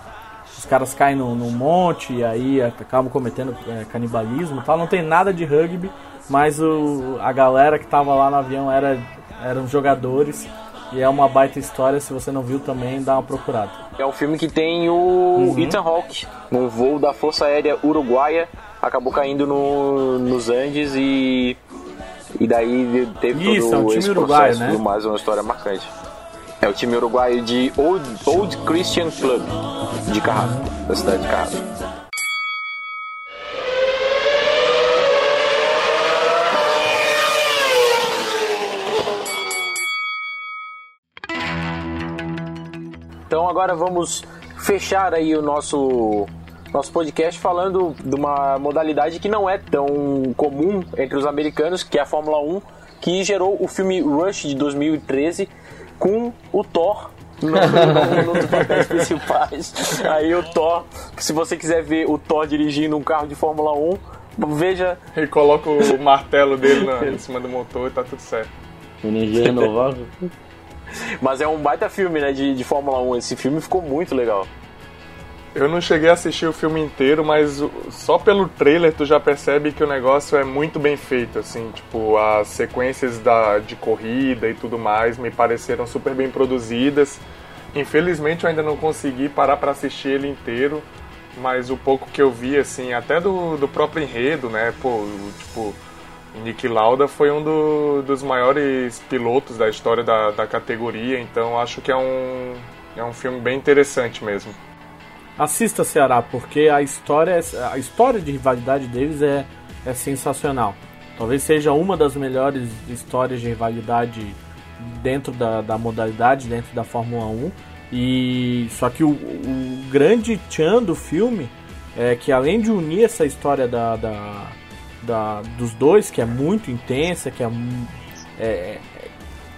os caras caem no monte e aí acabam cometendo é, canibalismo tal. Não tem nada de rugby, mas o, a galera que tava lá no avião era, eram jogadores. E é uma baita história, se você não viu também, dá uma procurada. É um filme que tem o uhum. Ethan Hawke, num voo da Força Aérea Uruguaia, acabou caindo no, nos Andes e. E daí teve Isso, todo é um time esse uruguaio, processo né? tudo mais, uma história marcante. É o time uruguaio de Old, Old Christian Club, de Carrasco, da cidade de Carrasco. Agora vamos fechar aí o nosso nosso podcast falando de uma modalidade que não é tão comum entre os americanos, que é a Fórmula 1, que gerou o filme Rush de 2013 com o Thor no, nos papéis principais. Aí o Thor, se você quiser ver o Thor dirigindo um carro de Fórmula 1, veja. Ele coloca o martelo dele na, em cima do motor e tá tudo certo. Energia renovável. Mas é um baita filme, né, de, de Fórmula 1. Esse filme ficou muito legal. Eu não cheguei a assistir o filme inteiro, mas só pelo trailer tu já percebe que o negócio é muito bem feito, assim, tipo, as sequências da, de corrida e tudo mais me pareceram super bem produzidas. Infelizmente eu ainda não consegui parar para assistir ele inteiro, mas o pouco que eu vi, assim, até do, do próprio enredo, né, pô, tipo, Nick Lauda foi um do, dos maiores pilotos da história da, da categoria, então acho que é um, é um filme bem interessante mesmo. Assista Ceará, porque a história, a história de rivalidade deles é, é sensacional. Talvez seja uma das melhores histórias de rivalidade dentro da, da modalidade, dentro da Fórmula 1. E só que o, o grande tchan do filme é que além de unir essa história da, da, da dos dois, que é muito intensa, que é, é,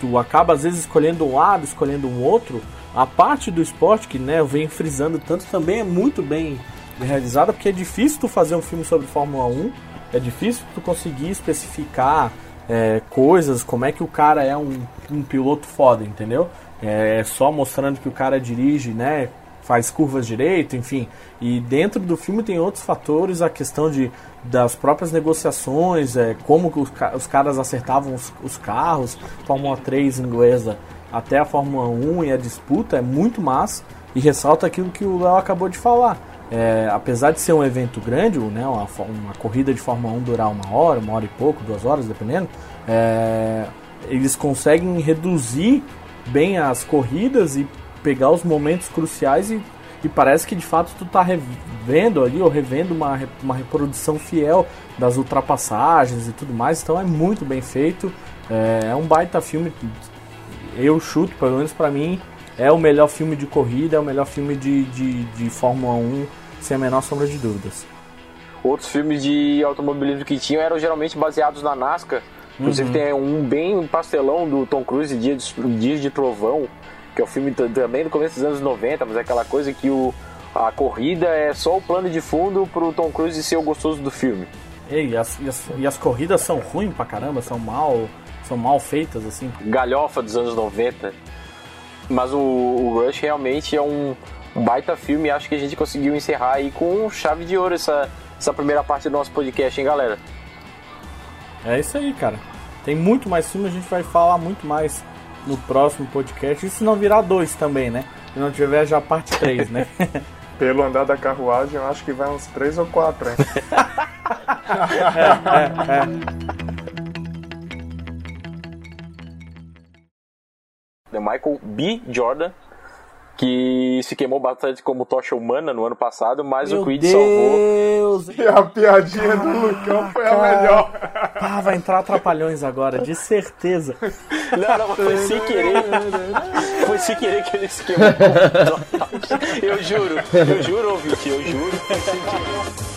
tu acaba às vezes escolhendo um lado, escolhendo um outro, a parte do esporte, que né, eu venho frisando tanto, também é muito bem realizada, porque é difícil tu fazer um filme sobre Fórmula 1, é difícil tu conseguir especificar é, coisas, como é que o cara é um, um piloto foda, entendeu? É só mostrando que o cara dirige, né? Faz curvas direito, enfim. E dentro do filme tem outros fatores, a questão de, das próprias negociações, é, como os, os caras acertavam os, os carros, Fórmula 3 inglesa até a Fórmula 1 e a disputa é muito massa e ressalta aquilo que o Léo acabou de falar. É, apesar de ser um evento grande, né, uma, uma, corrida de Fórmula 1 durar uma hora, uma hora e pouco, duas horas, dependendo, é, eles conseguem reduzir bem as corridas e pegar os momentos cruciais e, e parece que de fato tu tá revendo ali ou revendo uma, uma reprodução fiel das ultrapassagens e tudo mais, então é muito bem feito. É, é um baita filme eu chuto, pelo menos para mim, é o melhor filme de corrida, é o melhor filme de, de, de Fórmula 1, sem a menor sombra de dúvidas. Outros filmes de automobilismo que tinham eram geralmente baseados na NASCAR. Inclusive Uhum. tem um bem pastelão do Tom Cruise, Dias de, Dias de Trovão, que é um filme também do começo dos anos 90, mas é aquela coisa que o, a corrida é só o plano de fundo pro Tom Cruise ser o gostoso do filme. Ei, e as, e as, e as corridas são ruins pra caramba, são mal, são mal feitas, assim. galhofa dos anos 90. Mas o, o Rush realmente é um, um baita filme acho que a gente conseguiu encerrar aí com chave de ouro essa, essa primeira parte do nosso podcast, hein, galera? É isso aí, cara. Tem muito mais filme, a gente vai falar muito mais no próximo podcast. E se não virar dois também, né? Se não tiver já parte 3, né? Pelo andar da carruagem, eu acho que vai uns três ou quatro, hein? The Michael B. Jordan, que se queimou bastante como tocha humana no ano passado, mas o Creed salvou. Deus! E a piadinha do Lucão foi a melhor. Ah, vai entrar Trapalhões agora, de certeza. Não, não, foi sem querer. Foi sem querer que ele se queimou. Eu juro, eu juro, ouvinte, eu juro. Foi sem querer.